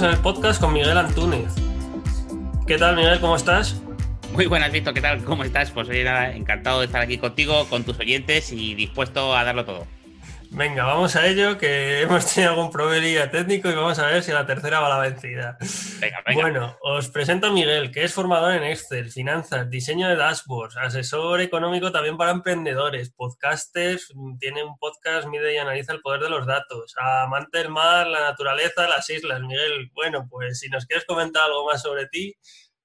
En el podcast con Miguel Antúnez. ¿Qué tal, Miguel? ¿Cómo estás? Muy buenas, Víctor. ¿Qué tal? ¿Cómo estás? Pues encantado de estar aquí contigo, con tus oyentes y dispuesto a darlo todo. Venga, vamos a ello, que hemos tenido algún problemilla técnico y vamos a ver si la tercera va a la vencida. Venga, venga. Bueno, os presento a Miguel, que es formador en Excel, finanzas, diseño de dashboards, asesor económico también para emprendedores, podcasters, tiene un podcast, mide y analiza el poder de los datos, amante del mar, la naturaleza, las islas. Miguel, bueno, pues si nos quieres comentar algo más sobre ti.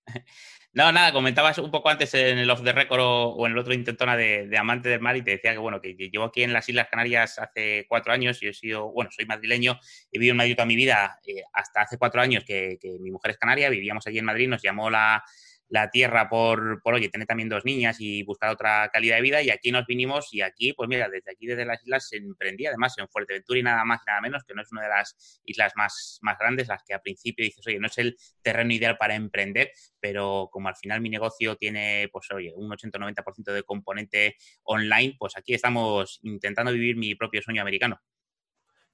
No, nada, comentabas un poco antes en el off the record o, en el otro intentona de, Amante del Mar y te decía que, bueno, que llevo aquí en las Islas Canarias hace cuatro años y he sido, bueno, soy madrileño, he vivido en Madrid toda mi vida, eh, hasta hace cuatro años que, que mi mujer es canaria, vivíamos allí en Madrid, nos llamó la, la tierra por, por, oye, tener también dos niñas y buscar otra calidad de vida. Y aquí nos vinimos y aquí, pues mira, desde aquí, desde las islas, se emprendía además en Fuerteventura y nada más y nada menos, que no es una de las islas más, más grandes, las que al principio dices, oye, no es el terreno ideal para emprender, pero como al final mi negocio tiene, pues oye, un 80-90% de componente online, pues aquí estamos intentando vivir mi propio sueño americano.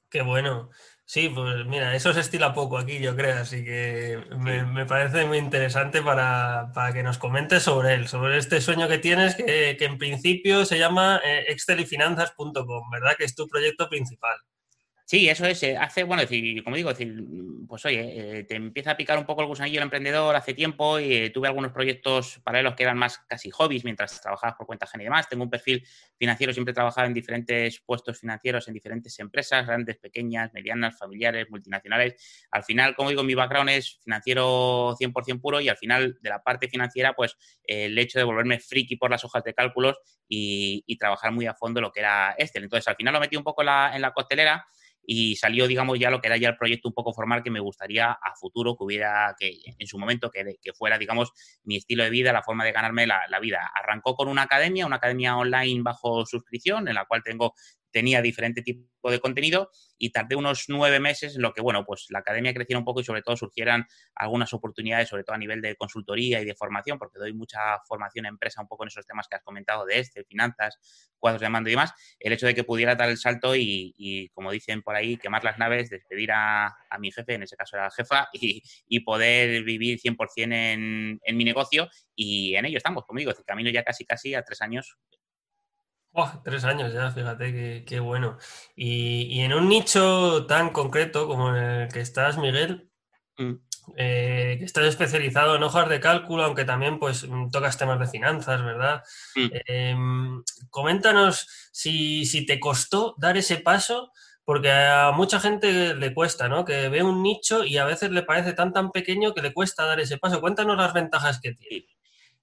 Qué bueno. Sí, pues mira, eso se estila poco aquí, yo creo, así que me, parece muy interesante para, que nos comentes sobre él, sobre este sueño que tienes, que, en principio se llama eh, excelifinanzas.com, ¿verdad? Que es tu proyecto principal. Sí, eso es. Eh, hace, bueno, como digo, pues oye, eh, te empieza a picar un poco el gusanillo el emprendedor hace tiempo y eh, tuve algunos proyectos paralelos que eran más casi hobbies mientras trabajabas por cuenta ajena y demás. Tengo un perfil financiero, siempre he trabajado en diferentes puestos financieros en diferentes empresas, grandes, pequeñas, medianas, familiares, multinacionales. Al final, como digo, mi background es financiero 100% puro y al final de la parte financiera, pues el hecho de volverme friki por las hojas de cálculos y, trabajar muy a fondo lo que era Excel. Entonces, al final lo metí un poco en la costelera y salió, digamos, ya lo que era ya el proyecto un poco formal que me gustaría a futuro que hubiera, que en su momento, que, que fuera, digamos, mi estilo de vida, la forma de ganarme la, la, vida. Arrancó con una academia, una academia online bajo suscripción, en la cual tengo tenía diferente tipo de contenido y tardé unos nueve meses en lo que, bueno, pues la academia creciera un poco y sobre todo surgieran algunas oportunidades, sobre todo a nivel de consultoría y de formación, porque doy mucha formación a empresa un poco en esos temas que has comentado de este, finanzas, cuadros de mando y demás, el hecho de que pudiera dar el salto y, como dicen por ahí, quemar las naves, despedir a, mi jefe, en ese caso era la jefa, y, poder vivir 100% en, en mi negocio y en ello estamos, como digo, el camino ya casi casi a tres años tres años ya, fíjate qué bueno. Y, en un nicho tan concreto como en el que estás, Miguel, mm. eh, que estás especializado en hojas de cálculo, aunque también pues tocas temas de finanzas, ¿verdad? Mm. Em, coméntanos si, si, te costó dar ese paso, porque a mucha gente le cuesta, ¿no? Que ve un nicho y a veces le parece tan tan pequeño que le cuesta dar ese paso. Cuéntanos las ventajas que tiene.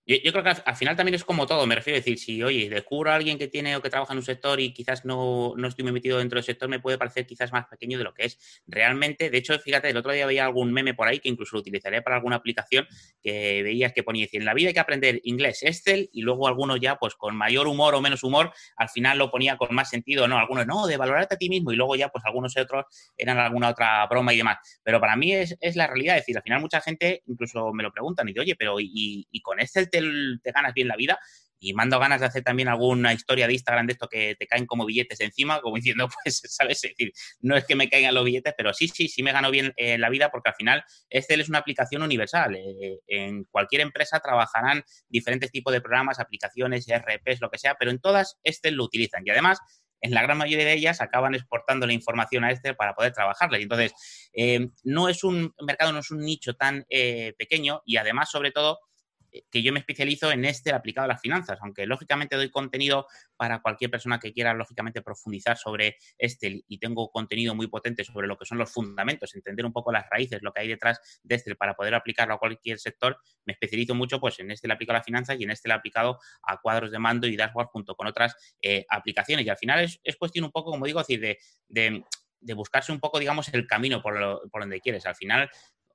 Yo, creo que al, final también es como todo, me refiero a decir, si, oye, descubro a alguien que tiene o que trabaja en un sector y quizás no, no estoy muy metido dentro del sector, me puede parecer quizás más pequeño de lo que es realmente. De hecho, fíjate, el otro día veía algún meme por ahí que incluso lo utilizaría para alguna aplicación que veías que ponía, decir, en la vida hay que aprender inglés, Excel, y luego algunos ya, pues con mayor humor o menos humor, al final lo ponía con más sentido, ¿no? Algunos, no, de valorarte a ti mismo, y luego ya, pues algunos otros eran alguna otra broma y demás. Pero para mí es, es la realidad, es decir, al final mucha gente incluso me lo preguntan y dice, oye, pero ¿y, y con Excel te, ganas bien la vida. Y mando ganas de hacer también alguna historia de Instagram de esto que te caen como billetes encima, como diciendo, pues, ¿sabes? Es decir, no es que me caigan los billetes, pero sí, sí, sí me gano bien eh, la vida porque al final Excel es una aplicación universal. Eh, en cualquier empresa trabajarán diferentes tipos de programas, aplicaciones, RPs, lo que sea, pero en todas Excel lo utilizan. Y además, en la gran mayoría de ellas acaban exportando la información a Excel para poder trabajarla. Y entonces, eh, no es un mercado, no es un nicho tan pequeño y además, sobre todo, que yo me especializo en este aplicado a las finanzas, aunque lógicamente doy contenido para cualquier persona que quiera lógicamente profundizar sobre este y tengo contenido muy potente sobre lo que son los fundamentos, entender un poco las raíces, lo que hay detrás de este para poder aplicarlo a cualquier sector, me especializo mucho pues en este aplicado a las finanzas y en este aplicado a cuadros de mando y dashboard junto con otras eh, aplicaciones y al final es, cuestión un poco, como digo, decir, de, de buscarse un poco, digamos, el camino por, por donde quieres. Al final,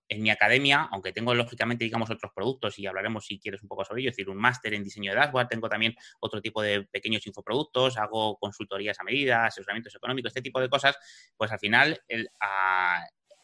en mi academia, aunque tengo lógicamente, digamos, otros productos y hablaremos si quieres un poco sobre ello, es decir, un máster en diseño de dashboard, tengo también otro tipo de pequeños infoproductos, hago consultorías a medida, asesoramientos económicos, este tipo de cosas, pues al final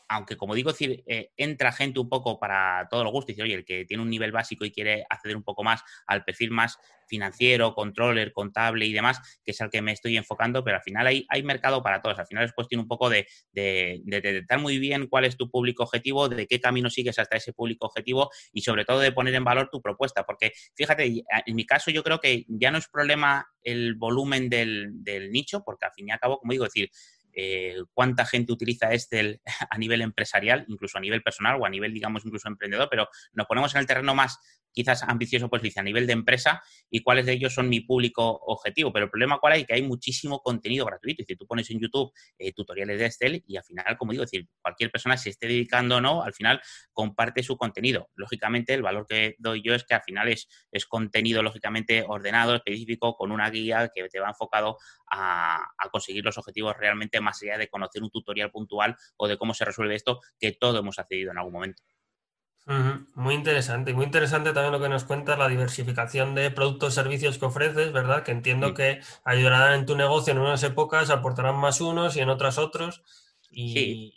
aunque como digo, eh, entra gente un poco para todos los gustos, dice, oye, el que tiene un nivel básico y quiere acceder un poco más al perfil más financiero, controller, contable y demás, que es al que me estoy enfocando, pero al final hay, mercado para todos. Al final es cuestión un poco de, de, detectar muy bien cuál es tu público objetivo, de qué camino sigues hasta ese público objetivo y sobre todo de poner en valor tu propuesta. Porque fíjate, en mi caso yo creo que ya no es problema el volumen del, del nicho, porque al fin y al cabo, como digo, decir, eh, cuánta gente utiliza Excel a nivel empresarial, incluso a nivel personal o a nivel, digamos, incluso emprendedor, pero nos ponemos en el terreno más quizás ambicioso, pues dice, a nivel de empresa y cuáles de ellos son mi público objetivo. Pero el problema cuál hay, que hay muchísimo contenido gratuito. Es decir, tú pones en YouTube eh, tutoriales de Excel y al final, como digo, decir, cualquier persona se esté dedicando o no, al final comparte su contenido. Lógicamente, el valor que doy yo es que al final es, es contenido, lógicamente, ordenado, específico, con una guía que te va enfocado a conseguir los objetivos realmente más allá de conocer un tutorial puntual o de cómo se resuelve esto, que todo hemos accedido en algún momento. Muy interesante. Y muy interesante también lo que nos cuentas, la diversificación de productos y servicios que ofreces, ¿verdad? Que entiendo que ayudarán en tu negocio en unas épocas, aportarán más unos y en otras otros.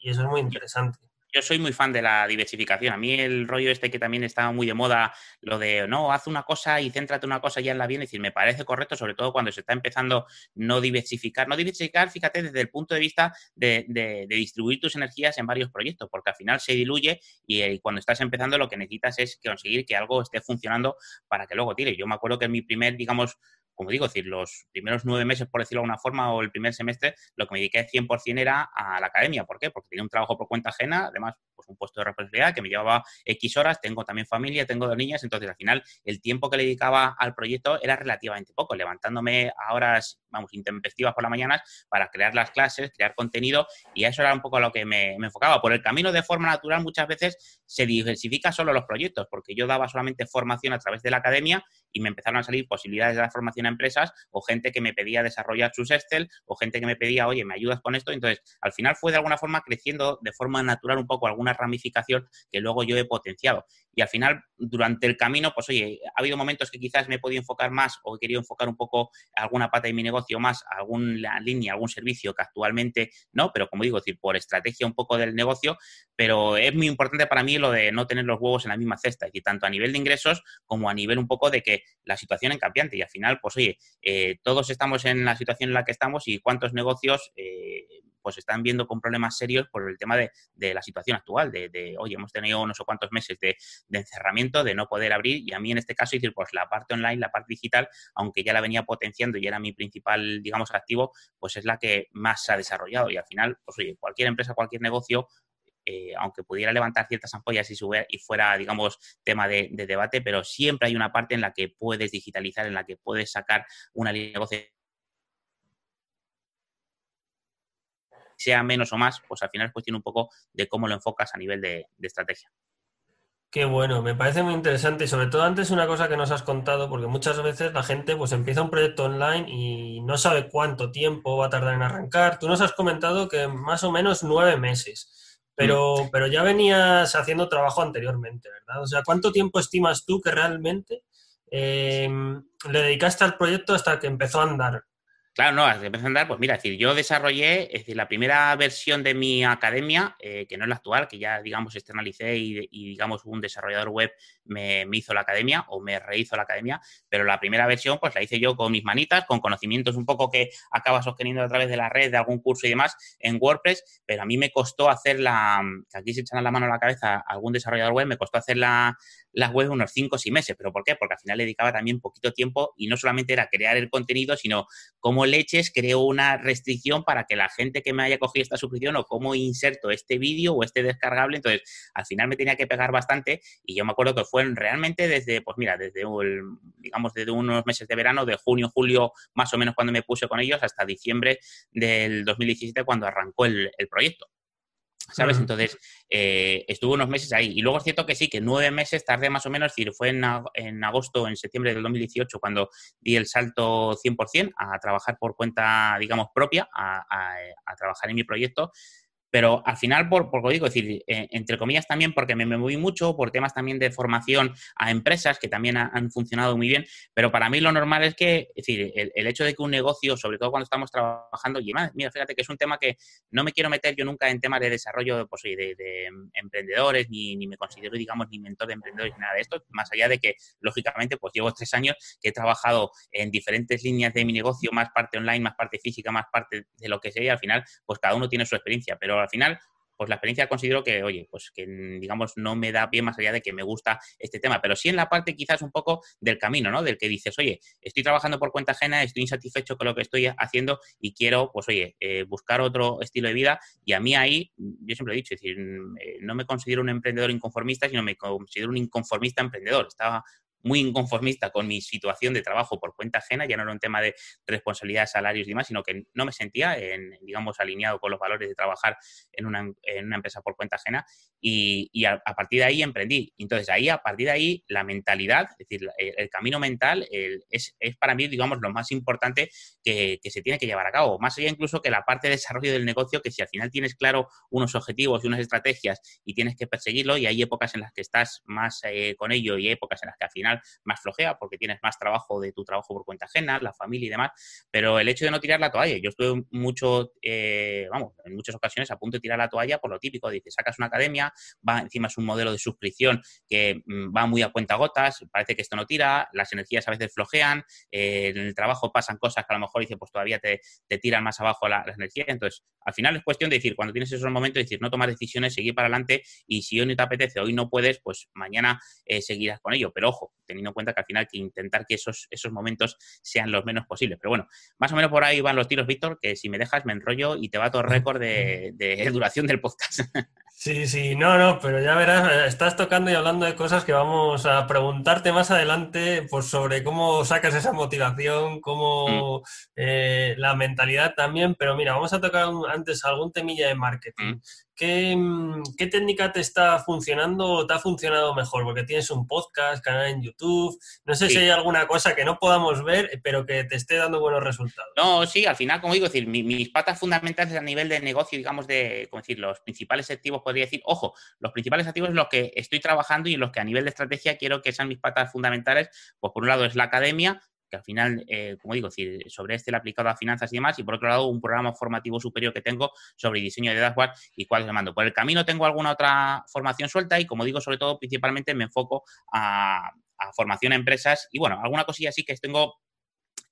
y eso es muy interesante yo soy muy fan de la diversificación. A mí el rollo este que también está muy de moda, lo de no, haz una cosa y céntrate una cosa ya en la bien, es decir, me parece correcto, sobre todo cuando se está empezando no diversificar. No diversificar, fíjate, desde el punto de vista de, distribuir tus energías en varios proyectos, porque al final se diluye y, y, cuando estás empezando lo que necesitas es conseguir que algo esté funcionando para que luego tire. Yo me acuerdo que en mi primer, digamos, como digo, decir, los primeros nueve meses, por decirlo de alguna forma, o el primer semestre, lo que me dediqué 100% era a la academia. ¿Por qué? Porque tenía un trabajo por cuenta ajena, además, pues un puesto de responsabilidad que me llevaba X horas, tengo también familia, tengo dos niñas, entonces al final el tiempo que le dedicaba al proyecto era relativamente poco, levantándome a horas, vamos, intempestivas por la mañana para crear las clases, crear contenido, y eso era un poco a lo que me, me enfocaba. Por el camino de forma natural muchas veces se diversifica solo los proyectos, porque yo daba solamente formación a través de la academia y me empezaron a salir posibilidades de dar formación a empresas o gente que me pedía desarrollar sus Excel o gente que me pedía, oye, ¿me ayudas con esto? Entonces, al final fue de alguna forma creciendo de forma natural un poco alguna ramificación que luego yo he potenciado. Y al final, durante el camino, pues oye, ha habido momentos que quizás me he podido enfocar más o he querido enfocar un poco alguna pata de mi negocio más, alguna línea, algún servicio que actualmente no, pero como digo, decir, por estrategia un poco del negocio, pero es muy importante para mí lo de no tener los huevos en la misma cesta, es decir, tanto a nivel de ingresos como a nivel un poco de que la situación es cambiante y al final, pues oye, eh, todos estamos en la situación en la que estamos y cuántos negocios eh, pues están viendo con problemas serios por el tema de, la situación actual, de, oye, hemos tenido unos o cuantos meses de, encerramiento, de no poder abrir, y a mí en este caso, decir, pues la parte online, la parte digital, aunque ya la venía potenciando y era mi principal, digamos, activo, pues es la que más se ha desarrollado. Y al final, pues oye, cualquier empresa, cualquier negocio, eh, aunque pudiera levantar ciertas ampollas y, y fuera, digamos, tema de, debate, pero siempre hay una parte en la que puedes digitalizar, en la que puedes sacar una línea de negocio sea menos o más, pues al final es cuestión un poco de cómo lo enfocas a nivel de, estrategia. Qué bueno, me parece muy interesante y sobre todo antes una cosa que nos has contado, porque muchas veces la gente pues empieza un proyecto online y no sabe cuánto tiempo va a tardar en arrancar. Tú nos has comentado que más o menos nueve meses. Pero, mm. pero ya venías haciendo trabajo anteriormente, ¿verdad? O sea, ¿cuánto tiempo estimas tú que realmente eh, le dedicaste al proyecto hasta que empezó a andar? Claro, no, de empezar a andar, pues mira, es decir, yo desarrollé, es decir, la primera versión de mi academia, eh, que no es la actual, que ya, digamos, externalicé y, digamos, un desarrollador web me, hizo la academia o me rehizo la academia, pero la primera versión, pues la hice yo con mis manitas, con conocimientos un poco que acabas obteniendo a través de la red, de algún curso y demás en WordPress, pero a mí me costó hacer la, que aquí se echan la mano a la cabeza algún desarrollador web, me costó hacer la, las web unos 5 o 6 meses. ¿Pero por qué? Porque al final dedicaba también poquito tiempo y no solamente era crear el contenido, sino cómo leches creo una restricción para que la gente que me haya cogido esta suscripción o cómo inserto este vídeo o este descargable. Entonces, al final me tenía que pegar bastante y yo me acuerdo que fue realmente desde, pues mira, desde, digamos, desde unos meses de verano, de junio, julio, más o menos cuando me puse con ellos, hasta diciembre del 2017 cuando arrancó el proyecto. ¿sabes? Entonces, eh, estuve unos meses ahí. Y luego es cierto que sí, que nueve meses tardé más o menos, es decir, fue en, en agosto, en septiembre del 2018, cuando di el salto 100% a trabajar por cuenta, digamos, propia, a, a, trabajar en mi proyecto. Pero al final, por, por lo digo, decir, eh, entre comillas también porque me, me, moví mucho, por temas también de formación a empresas que también han funcionado muy bien, pero para mí lo normal es que, es decir, el, hecho de que un negocio, sobre todo cuando estamos trabajando, y más, mira, fíjate que es un tema que no me quiero meter yo nunca en temas de desarrollo pues, de, de emprendedores, ni, ni, me considero, digamos, ni mentor de emprendedores, ni nada de esto, más allá de que, lógicamente, pues llevo tres años que he trabajado en diferentes líneas de mi negocio, más parte online, más parte física, más parte de lo que sea, y al final, pues cada uno tiene su experiencia, pero al final pues la experiencia considero que, oye, pues que digamos no me da bien más allá de que me gusta este tema, pero sí en la parte quizás un poco del camino, ¿no? Del que dices, oye, estoy trabajando por cuenta ajena, estoy insatisfecho con lo que estoy haciendo y quiero, pues oye, eh, buscar otro estilo de vida y a mí ahí, yo siempre he dicho, es decir, eh, no me considero un emprendedor inconformista, sino me considero un inconformista emprendedor. Estaba muy inconformista con mi situación de trabajo por cuenta ajena, ya no era un tema de responsabilidad, salarios y demás, sino que no me sentía, en, digamos, alineado con los valores de trabajar en una, en una empresa por cuenta ajena y, y a, partir de ahí emprendí. Entonces, ahí, a partir de ahí, la mentalidad, es decir, el, camino mental es, es, para mí, digamos, lo más importante que, que, se tiene que llevar a cabo, más allá incluso que la parte de desarrollo del negocio, que si al final tienes claro unos objetivos y unas estrategias y tienes que perseguirlo, y hay épocas en las que estás más eh, con ello y hay épocas en las que al final más flojea porque tienes más trabajo de tu trabajo por cuenta ajena, la familia y demás, pero el hecho de no tirar la toalla, yo estuve mucho, eh, vamos, en muchas ocasiones a punto de tirar la toalla por lo típico, dices, sacas una academia, va encima es un modelo de suscripción que mm, va muy a cuenta gotas, parece que esto no tira, las energías a veces flojean, eh, en el trabajo pasan cosas que a lo mejor dice, pues todavía te, te tiran más abajo las energías, entonces al final es cuestión de decir, cuando tienes esos momentos, decir, no tomar decisiones, seguir para adelante y si hoy no te apetece, hoy no puedes, pues mañana eh, seguirás con ello, pero ojo, teniendo en cuenta que al final hay que intentar que esos, esos momentos sean los menos posibles. Pero bueno, más o menos por ahí van los tiros, Víctor, que si me dejas me enrollo y te va todo récord de, de duración del podcast. Sí, sí, no, no, pero ya verás, eh, estás tocando y hablando de cosas que vamos a preguntarte más adelante, pues sobre cómo sacas esa motivación, cómo mm. eh, la mentalidad también, pero mira, vamos a tocar antes algún temilla de marketing. Mm. Mm, ¿Qué, técnica te está funcionando o te ha funcionado mejor? Porque tienes un podcast, canal en YouTube. No sé si hay alguna cosa que no podamos ver, pero que te esté dando buenos resultados. No, sí, al final, como digo, decir, mis patas fundamentales a nivel de negocio, digamos, de, como decir, los principales activos, podría decir, ojo, los principales activos es los que estoy trabajando y en los que a nivel de estrategia quiero que sean mis patas fundamentales. Pues por un lado es la academia, que al final, eh, como digo, sobre este el aplicado a finanzas y demás, y por otro lado un programa formativo superior que tengo sobre diseño de dashboard y cuál le mando. Por el camino tengo alguna otra formación suelta y, como digo, sobre todo, principalmente me enfoco a, formación a empresas y, bueno, alguna cosilla así que tengo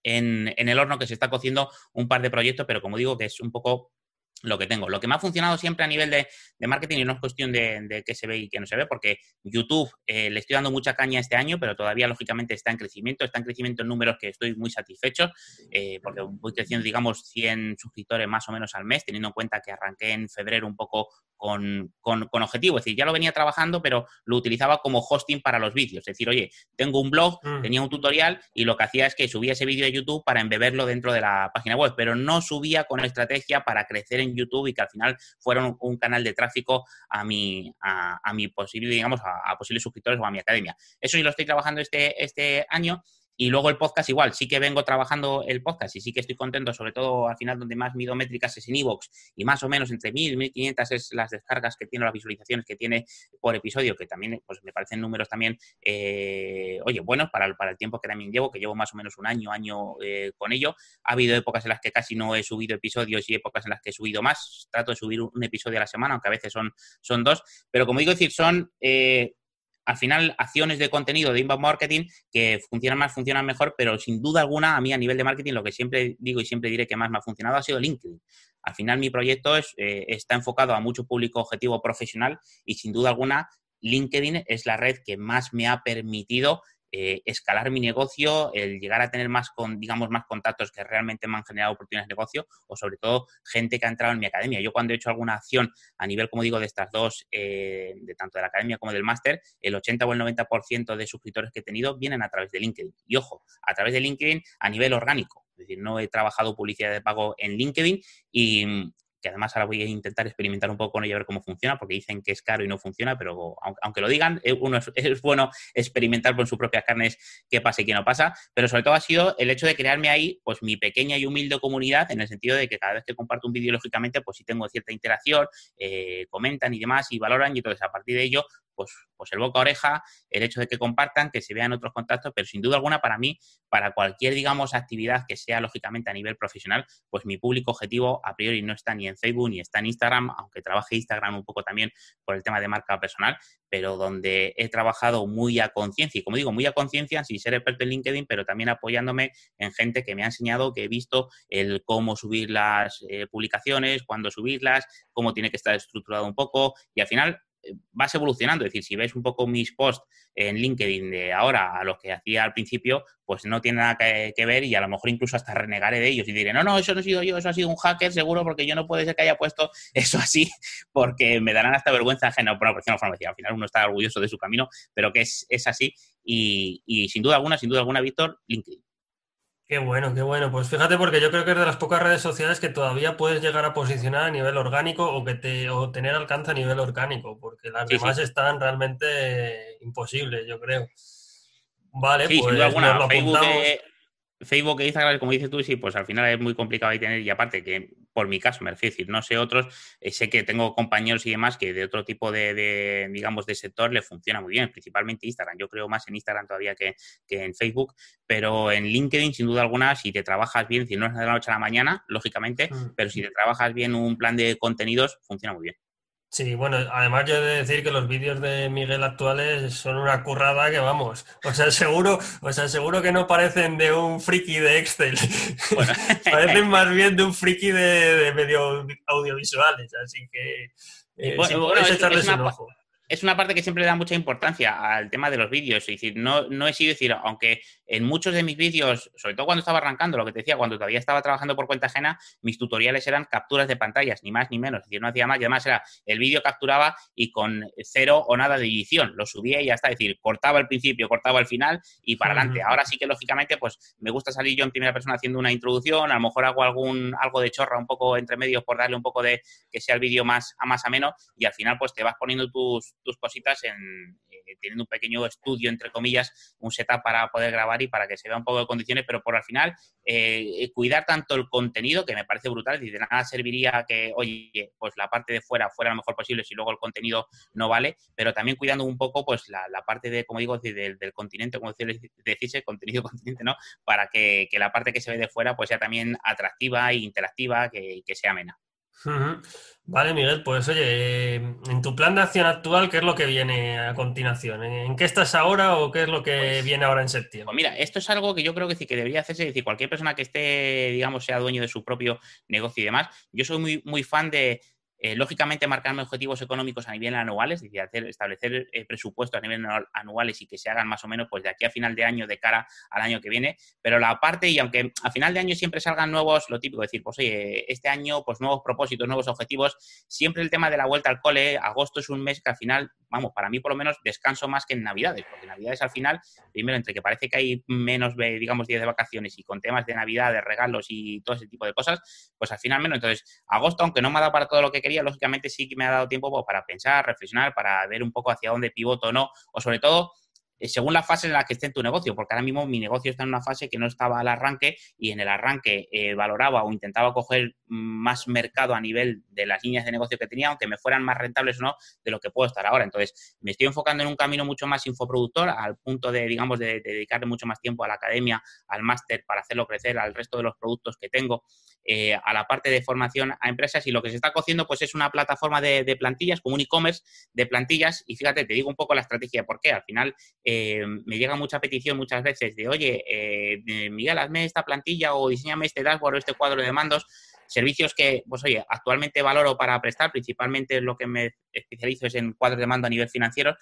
en, en, el horno que se está cociendo un par de proyectos, pero como digo, que es un poco lo que tengo. Lo que me ha funcionado siempre a nivel de, marketing, y no es cuestión de, qué se ve y qué no se ve, porque YouTube eh, le estoy dando mucha caña este año, pero todavía lógicamente está en crecimiento, está en crecimiento en números que estoy muy satisfecho, eh, porque voy creciendo, digamos, 100 suscriptores más o menos al mes, teniendo en cuenta que arranqué en febrero un poco con, con, objetivo, es decir, ya lo venía trabajando, pero lo utilizaba como hosting para los vídeos, es decir, oye, tengo un blog, mm. tenía un tutorial y lo que hacía es que subía ese vídeo a YouTube para embeberlo dentro de la página web, pero no subía con estrategia para crecer en YouTube y que al final fueron un canal de tráfico a mi, a, mi posible, digamos, a, a, posibles suscriptores o a mi academia. Eso sí lo estoy trabajando este, este año y luego el podcast igual, sí que vengo trabajando el podcast y sí que estoy contento, sobre todo al final donde más mido métricas es en iVoox y más o menos entre 1.000 y 1.500 es las descargas que tiene, las visualizaciones que tiene por episodio, que también pues me parecen números también, eh, oye, buenos para el, para el tiempo que también llevo, que llevo más o menos un año, año eh, con ello. Ha habido épocas en las que casi no he subido episodios y épocas en las que he subido más. Trato de subir un, episodio a la semana, aunque a veces son, son dos, pero como digo, decir, son... Eh, al final acciones de contenido de inbound marketing que funcionan más, funcionan mejor, pero sin duda alguna a mí a nivel de marketing lo que siempre digo y siempre diré que más me ha funcionado ha sido LinkedIn. Al final mi proyecto es, eh, está enfocado a mucho público objetivo profesional y sin duda alguna LinkedIn es la red que más me ha permitido eh, escalar mi negocio, el llegar a tener más, con, digamos, más contactos que realmente me han generado oportunidades de negocio o sobre todo gente que ha entrado en mi academia. Yo cuando he hecho alguna acción a nivel, como digo, de estas dos, eh, de tanto de la academia como del máster, el 80 o el 90% de suscriptores que he tenido vienen a través de LinkedIn. Y ojo, a través de LinkedIn a nivel orgánico. Es decir, no he trabajado publicidad de pago en LinkedIn y que además ahora voy a intentar experimentar un poco con ello a ver cómo funciona, porque dicen que es caro y no funciona, pero aunque, lo digan, eh, uno es, bueno experimentar con sus propias carnes qué pasa y qué no pasa, pero sobre todo ha sido el hecho de crearme ahí, pues mi pequeña y humilde comunidad, en el sentido de que cada vez que comparto un vídeo, lógicamente, pues sí tengo cierta interacción, eh, comentan y demás, y valoran, y entonces a partir de ello pues, pues el boca a oreja, el hecho de que compartan, que se vean otros contactos, pero sin duda alguna para mí, para cualquier, digamos, actividad que sea lógicamente a nivel profesional, pues mi público objetivo a priori no está ni en Facebook ni está en Instagram, aunque trabaje Instagram un poco también por el tema de marca personal, pero donde he trabajado muy a conciencia, y como digo, muy a conciencia, sin ser experto en LinkedIn, pero también apoyándome en gente que me ha enseñado, que he visto el cómo subir las eh, publicaciones, cuándo subirlas, cómo tiene que estar estructurado un poco, y al final vas evolucionando. Es decir, si ves un poco mis posts en LinkedIn de ahora a los que hacía al principio, pues no tiene nada que, ver y a lo mejor incluso hasta renegaré de ellos y diré, no, no, eso no he sido yo, eso ha sido un hacker seguro porque yo no puede ser que haya puesto eso así porque me darán hasta vergüenza ajena. Bueno, por no al final uno está orgulloso de su camino, pero que es, es así y, y sin duda alguna, sin duda alguna, Víctor, LinkedIn. Qué bueno, qué bueno. Pues fíjate, porque yo creo que es de las pocas redes sociales que todavía puedes llegar a posicionar a nivel orgánico o que te o tener alcance a nivel orgánico, porque las demás están realmente imposibles, yo creo. Vale, pues sin alguna. Nos lo Facebook, Facebook e Instagram, como dices tú, sí, pues al final es muy complicado ahí tener, y aparte que por mi caso, me refiero decir, no sé otros, eh, sé que tengo compañeros y demás que de otro tipo de, digamos, de sector le funciona muy bien, principalmente Instagram. Yo creo más en Instagram todavía que, que, en Facebook, pero en LinkedIn, sin duda alguna, si te trabajas bien, si no es de la noche a la mañana, lógicamente, mm. pero si te trabajas bien un plan de contenidos, funciona muy bien. Sí, bueno, además yo he de decir que los vídeos de Miguel actuales son una currada que vamos. O sea, seguro, o sea, seguro que no parecen de un friki de Excel. parecen más bien de un friki de, medio audiovisuales. Así que eh, bueno, echarles un ojo es una parte que siempre da mucha importancia al tema de los vídeos. Es decir, no, no he sido decir, aunque en muchos de mis vídeos, sobre todo cuando estaba arrancando, lo que te decía, cuando todavía estaba trabajando por cuenta ajena, mis tutoriales eran capturas de pantallas, ni más ni menos. Es decir, no hacía más. Y además era el vídeo capturaba y con cero o nada de edición. Lo subía y ya está. Es decir, cortaba el principio, cortaba el final y para adelante. Ahora sí que, lógicamente, pues me gusta salir yo en primera persona haciendo una introducción. A lo mejor hago algún, algo de chorra un poco entre medios por darle un poco de que sea el vídeo más a más ameno y al final, pues te vas poniendo tus, tus cositas en, teniendo un pequeño estudio, entre comillas, un setup para poder grabar y para que se vea un poco de condiciones, pero por al final eh, cuidar tanto el contenido, que me parece brutal, y de nada serviría que, oye, pues la parte de fuera fuera lo mejor posible si luego el contenido no vale, pero también cuidando un poco pues la, parte de, como digo, del, continente, como decirse, contenido continente, ¿no? Para que, la parte que se ve de fuera pues sea también atractiva e interactiva, que, que sea amena. Vale, Miguel, pues oye, en tu plan de acción actual, ¿qué es lo que viene a continuación? ¿En qué estás ahora o qué es lo que pues viene ahora en septiembre? Pues mira, esto es algo que yo creo que sí que debería hacerse, es decir, cualquier persona que esté, digamos, sea dueño de su propio negocio y demás. Yo soy muy, muy fan de, eh, lógicamente, marcarme objetivos económicos a nivel anuales, es decir, establecer eh, presupuestos a nivel anuales y que se hagan más o menos pues de aquí a final de año de cara al año que viene. Pero la parte, y aunque a final de año siempre salgan nuevos, lo típico, decir, pues oye, este año, pues nuevos propósitos, nuevos objetivos, siempre el tema de la vuelta al cole, agosto es un mes que al final, vamos, para mí por lo menos descanso más que en Navidades, porque Navidades al final, primero, entre que parece que hay menos, digamos, días de vacaciones y con temas de Navidad, de regalos y todo ese tipo de cosas, pues al final menos. Entonces, agosto, aunque no me ha dado para todo lo que quería, lógicamente sí que me ha dado tiempo pues, para pensar, reflexionar, para ver un poco hacia dónde pivoto o no, o sobre todo según la fase en la que esté en tu negocio, porque ahora mismo mi negocio está en una fase que no estaba al arranque y en el arranque eh, valoraba o intentaba coger más mercado a nivel de las líneas de negocio que tenía, aunque me fueran más rentables o no de lo que puedo estar ahora. Entonces, me estoy enfocando en un camino mucho más infoproductor, al punto de, digamos, de, dedicarle mucho más tiempo a la academia, al máster para hacerlo crecer, al resto de los productos que tengo, eh, a la parte de formación a empresas y lo que se está cociendo pues es una plataforma de, plantillas, como un e-commerce de plantillas y fíjate, te digo un poco la estrategia por qué. Al final, eh, me llega mucha petición muchas veces de, oye, eh, Miguel, hazme esta plantilla o diseñame este dashboard o este cuadro de mandos. Servicios que, pues oye, actualmente valoro para prestar, principalmente lo que me especializo es en cuadros de mando a nivel financiero,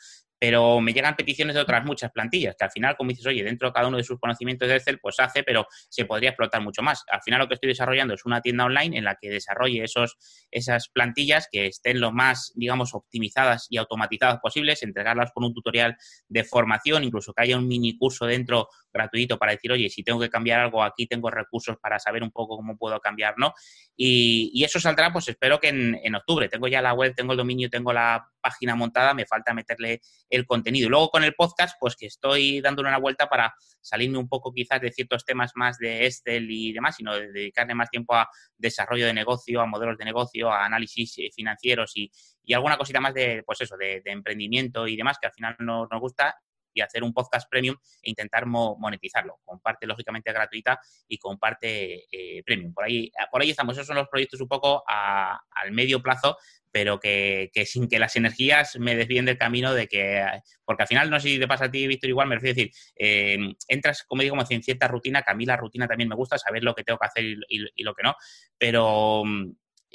pero me llegan peticiones de otras muchas plantillas, que al final, como dices, oye, dentro de cada uno de sus conocimientos de Excel, pues hace, pero se podría explotar mucho más. Al final lo que estoy desarrollando es una tienda online en la que desarrolle esos, esas plantillas que estén lo más, digamos, optimizadas y automatizadas posibles, entregarlas con un tutorial de formación, incluso que haya un mini curso dentro gratuito para decir, oye, si tengo que cambiar algo, aquí tengo recursos para saber un poco cómo puedo cambiar, ¿no? Y, eso saldrá, pues espero que en, en, octubre. Tengo ya la web, tengo el dominio, tengo la página montada, me falta meterle el contenido. Y luego con el podcast, pues que estoy dándole una vuelta para salirme un poco quizás de ciertos temas más de Excel y demás, sino de más tiempo a desarrollo de negocio, a modelos de negocio, a análisis eh, financieros y, alguna cosita más de, pues eso, de, emprendimiento y demás, que al final nos, nos gusta y hacer un podcast premium e intentar monetizarlo, con parte lógicamente gratuita y con parte eh, premium. Por ahí, por ahí estamos, esos son los proyectos un poco al medio plazo, pero que, sin que las energías me desvíen del camino de que, porque al final, no sé si te pasa a ti, Víctor, igual, me refiero a decir, eh, entras, como digo, en cierta rutina, que a mí la rutina también me gusta, saber lo que tengo que hacer y lo que no, pero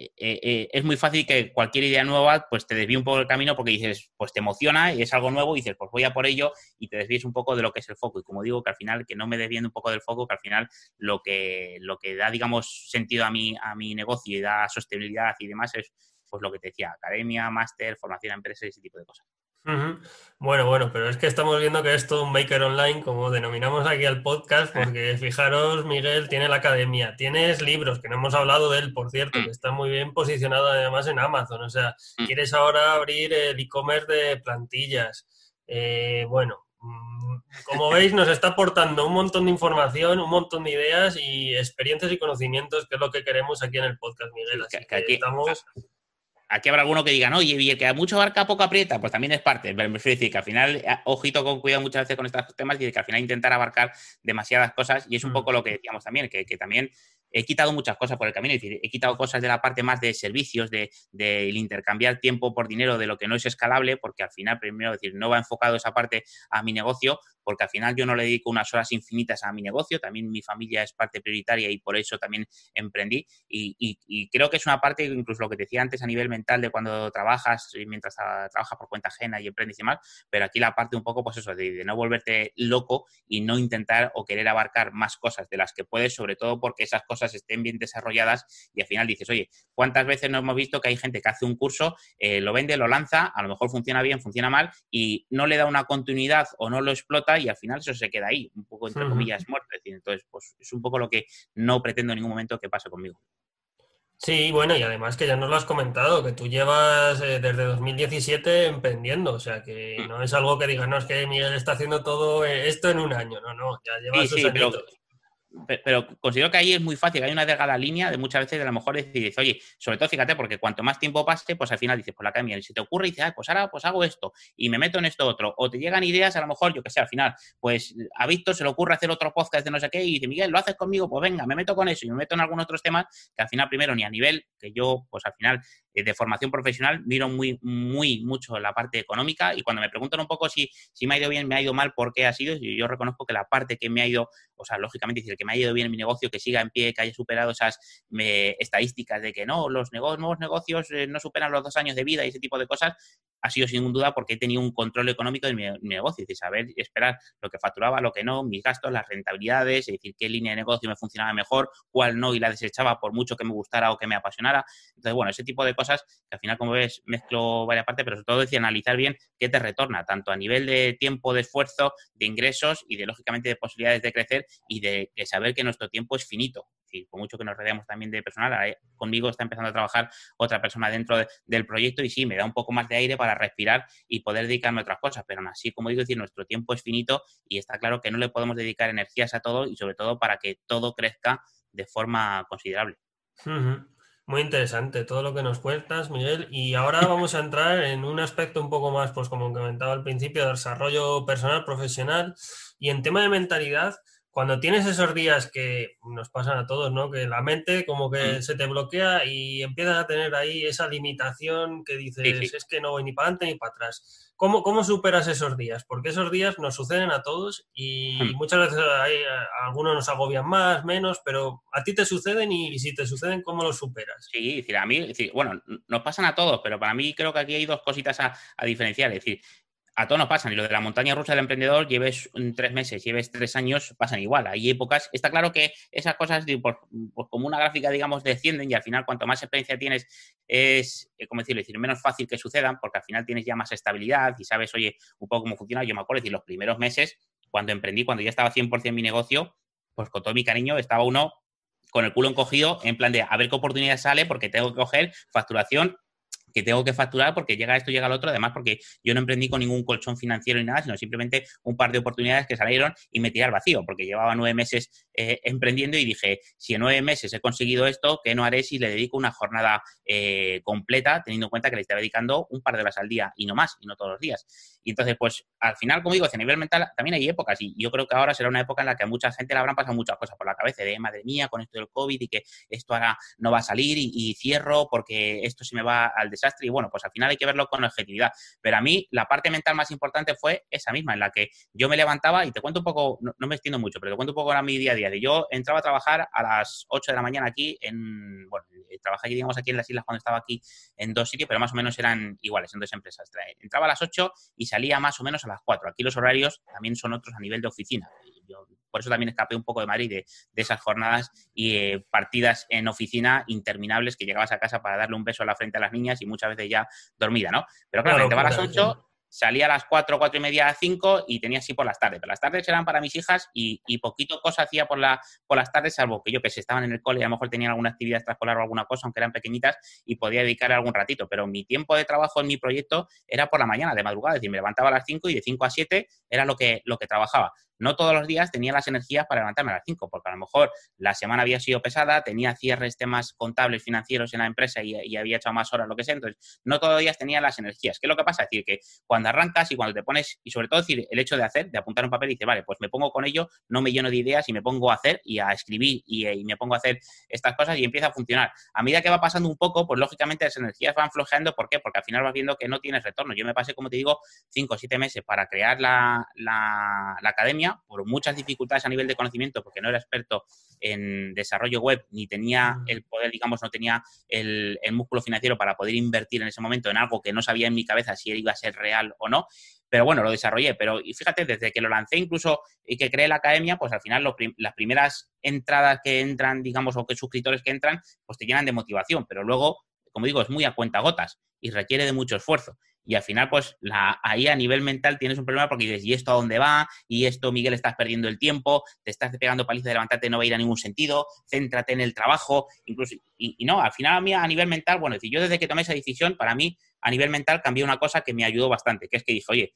eh, eh, es muy fácil que cualquier idea nueva pues te desvíe un poco el camino porque dices, pues te emociona y es algo nuevo y dices, pues voy a por ello y te desvíes un poco de lo que es el foco. Y como digo, que al final, que no me desvíen un poco del foco, que al final lo que, lo que da, digamos, sentido a mi, a mi negocio y da sostenibilidad y demás es pues lo que te decía, academia, máster, formación a empresas y ese tipo de cosas. Bueno, bueno, pero es que estamos viendo que es todo un maker online, como denominamos aquí al podcast, porque fijaros, Miguel tiene la academia, tienes libros, que no hemos hablado de él, por cierto, mm. que está muy bien posicionado además en Amazon, o sea, mm. quieres ahora abrir el e-commerce de plantillas. Eh, bueno, mm, como veis, nos está aportando un montón de información, un montón de ideas y experiencias y conocimientos, que es lo que queremos aquí en el podcast, Miguel. Así que, estamos aquí habrá alguno que diga, no, y el que a mucho abarca poco aprieta, pues también es parte. Me refiero decir que al final, eh, ojito con cuidado muchas veces con estos temas y que al final intentar abarcar demasiadas cosas y es un mm. poco lo que decíamos también, que, que también he quitado muchas cosas por el camino, he quitado cosas de la parte más de servicios, de, intercambiar tiempo por dinero de lo que no es escalable, porque al final, primero, decir, no va enfocado esa parte a mi negocio, porque al final yo no le dedico unas horas infinitas a mi negocio, también mi familia es parte prioritaria y por eso también emprendí. Y, creo que es una parte, incluso lo que te decía antes a nivel mental de cuando trabajas, mientras trabajas por cuenta ajena y emprendes y más, pero aquí la parte un poco, pues eso, de, de no volverte loco y no intentar o querer abarcar más cosas de las que puedes, sobre todo porque esas cosas estén bien desarrolladas y al final dices, oye, ¿cuántas veces no hemos visto que hay gente que hace un curso, eh, lo vende, lo lanza, a lo mejor funciona bien, funciona mal y no le da una continuidad o no lo explota y al final eso se queda ahí, un poco entre comillas muerto. entonces, pues es un poco lo que no pretendo en ningún momento que pase conmigo. Sí, bueno, y además que ya nos lo has comentado, que tú llevas eh, desde 2017 emprendiendo, o sea que mm. no es algo que digas, no, es que Miguel está haciendo todo eh, esto en un año, no, no, ya llevas sus pero considero que ahí es muy fácil, hay una delgada línea de muchas veces de a lo mejor decir, oye, sobre todo fíjate, porque cuanto más tiempo pase, pues al final dices, pues la cambia, y si te ocurre, dices, pues ahora pues hago esto y me meto en esto otro, o te llegan ideas, a lo mejor, yo que sé, al final, pues a Víctor se le ocurre hacer otro podcast de no sé qué y dice, Miguel, ¿lo haces conmigo? Pues venga, me meto con eso y me meto en algunos otros temas que al final, primero, ni a nivel que yo, pues al final, eh, de formación profesional, miro muy, muy mucho la parte económica y cuando me preguntan un poco si, si me ha ido bien, me ha ido mal, por qué ha sido, yo, reconozco que la parte que me ha ido, o sea, lógicamente, que me ha ido bien en mi negocio, que siga en pie, que haya superado esas estadísticas de que no, los nuevos negocios eh, no superan los dos años de vida y ese tipo de cosas, ha sido sin duda porque he tenido un control económico de mi, negocio, es decir, saber esperar lo que facturaba, lo que no, mis gastos, las rentabilidades, es decir, qué línea de negocio me funcionaba mejor, cuál no y la desechaba por mucho que me gustara o que me apasionara. Entonces, bueno, ese tipo de cosas que al final, como ves, mezclo varias partes, pero sobre todo decir, analizar bien qué te retorna, tanto a nivel de tiempo, de esfuerzo, de ingresos y de, lógicamente, de posibilidades de crecer y de saber que nuestro tiempo es finito. Y por mucho que nos rodeamos también de personal, conmigo está empezando a trabajar otra persona dentro del proyecto y sí, me da un poco más de aire para respirar y poder dedicarme a otras cosas. Pero aún así, como digo, decir, nuestro tiempo es finito y está claro que no le podemos dedicar energías a todo y sobre todo para que todo crezca de forma considerable. Muy interesante todo lo que nos cuentas, Miguel. Y ahora vamos a entrar en un aspecto un poco más, pues como comentaba al principio, de desarrollo personal, profesional. Y en tema de mentalidad, cuando tienes esos días que nos pasan a todos, ¿no? Que la mente como que mm. se te bloquea y empiezas a tener ahí esa limitación que dices, es que no voy ni para adelante ni para atrás. ¿Cómo, ¿Cómo, superas esos días? Porque esos días nos suceden a todos y mm. muchas veces hay, algunos nos agobian más, menos, pero a ti te suceden y, si te suceden, ¿cómo los superas? Sí, decir, a mí, bueno, nos pasan a todos, pero para mí creo que aquí hay dos cositas a, a diferenciar. Es decir, a todos nos pasan. Y lo de la montaña rusa del emprendedor, lleves tres meses, lleves tres años, pasan igual. Hay épocas. Está claro que esas cosas, pues, como una gráfica, digamos, descienden y al final, cuanto más experiencia tienes, es, eh, como decirlo, decir, menos fácil que sucedan, porque al final tienes ya más estabilidad y sabes, oye, un poco cómo funciona. Yo me acuerdo, decir, los primeros meses, cuando emprendí, cuando ya estaba 100% mi negocio, pues con todo mi cariño, estaba uno con el culo encogido, en plan de a ver qué oportunidad sale, porque tengo que coger facturación que tengo que facturar porque llega esto, llega lo otro, además porque yo no emprendí con ningún colchón financiero ni nada, sino simplemente un par de oportunidades que salieron y me tiré al vacío, porque llevaba nueve meses eh, emprendiendo y dije, si en nueve meses he conseguido esto, ¿qué no haré si le dedico una jornada eh, completa, teniendo en cuenta que le estaba dedicando un par de horas al día y no más, y no todos los días? Y entonces, pues al final, como digo, a nivel mental también hay épocas y yo creo que ahora será una época en la que a mucha gente le habrán pasado muchas cosas por la cabeza de, madre mía, con esto del COVID y que esto ahora no va a salir y, cierro porque esto se me va al desastre y bueno, pues al final hay que verlo con objetividad. Pero a mí la parte mental más importante fue esa misma, en la que yo me levantaba y te cuento un poco, no, me extiendo mucho, pero te cuento un poco a mi día a día. Yo entraba a trabajar a las 8 de la mañana aquí en, bueno, trabajé, digamos, aquí en las islas cuando estaba aquí en dos sitios, pero más o menos eran iguales en dos empresas. Entraba a las 8 y salía más o menos a las 4. Aquí los horarios también son otros a nivel de oficina. Yo por eso también escapé un poco de Madrid, de, esas jornadas y eh, partidas en oficina interminables que llegabas a casa para darle un beso a la frente a las niñas y muchas veces ya dormida, ¿no? Pero claro, claro te a las 8 salía a las 4, 4 y media, 5 y tenía así por las tardes. Pero las tardes eran para mis hijas y, poquito cosa hacía por, la, por las tardes, salvo que yo que se estaban en el cole y a lo mejor tenían alguna actividad extraescolar o alguna cosa, aunque eran pequeñitas, y podía dedicar algún ratito. Pero mi tiempo de trabajo en mi proyecto era por la mañana, de madrugada, es decir, me levantaba a las 5 y de 5 a 7 era lo que, lo que trabajaba no todos los días tenía las energías para levantarme a las 5, porque a lo mejor la semana había sido pesada, tenía cierres, temas contables, financieros en la empresa y, había echado más horas, lo que sea. Entonces, no todos los días tenía las energías. ¿Qué es lo que pasa? Es decir, que cuando arrancas y cuando te pones, y sobre todo decir, el hecho de hacer, de apuntar un papel y decir, vale, pues me pongo con ello, no me lleno de ideas y me pongo a hacer y a escribir y, y me pongo a hacer estas cosas y empieza a funcionar. A medida que va pasando un poco, pues lógicamente las energías van flojeando. ¿Por qué? Porque al final vas viendo que no tienes retorno. Yo me pasé, como te digo, 5 o 7 meses para crear la, la academia por muchas dificultades a nivel de conocimiento porque no era experto en desarrollo web ni tenía mm. el poder, digamos, no tenía el, músculo financiero para poder invertir en ese momento en algo que no sabía en mi cabeza si iba a ser real o no. Pero bueno, lo desarrollé. Pero y fíjate, desde que lo lancé incluso y que creé la academia, pues al final las primeras entradas que entran, digamos, o que suscriptores que entran, pues te llenan de motivación. Pero luego, como digo, es muy a cuenta gotas y requiere de mucho esfuerzo. Y al final, pues la, ahí a nivel mental tienes un problema porque dices, ¿y esto a dónde va? ¿Y esto, Miguel, estás perdiendo el tiempo? ¿Te estás pegando paliza de levantarte? No va a ir a ningún sentido. Céntrate en el trabajo. Incluso, y, no, al final a mí a nivel mental, bueno, decir, yo desde que tomé esa decisión, para mí a nivel mental cambió una cosa que me ayudó bastante, que es que dije, oye,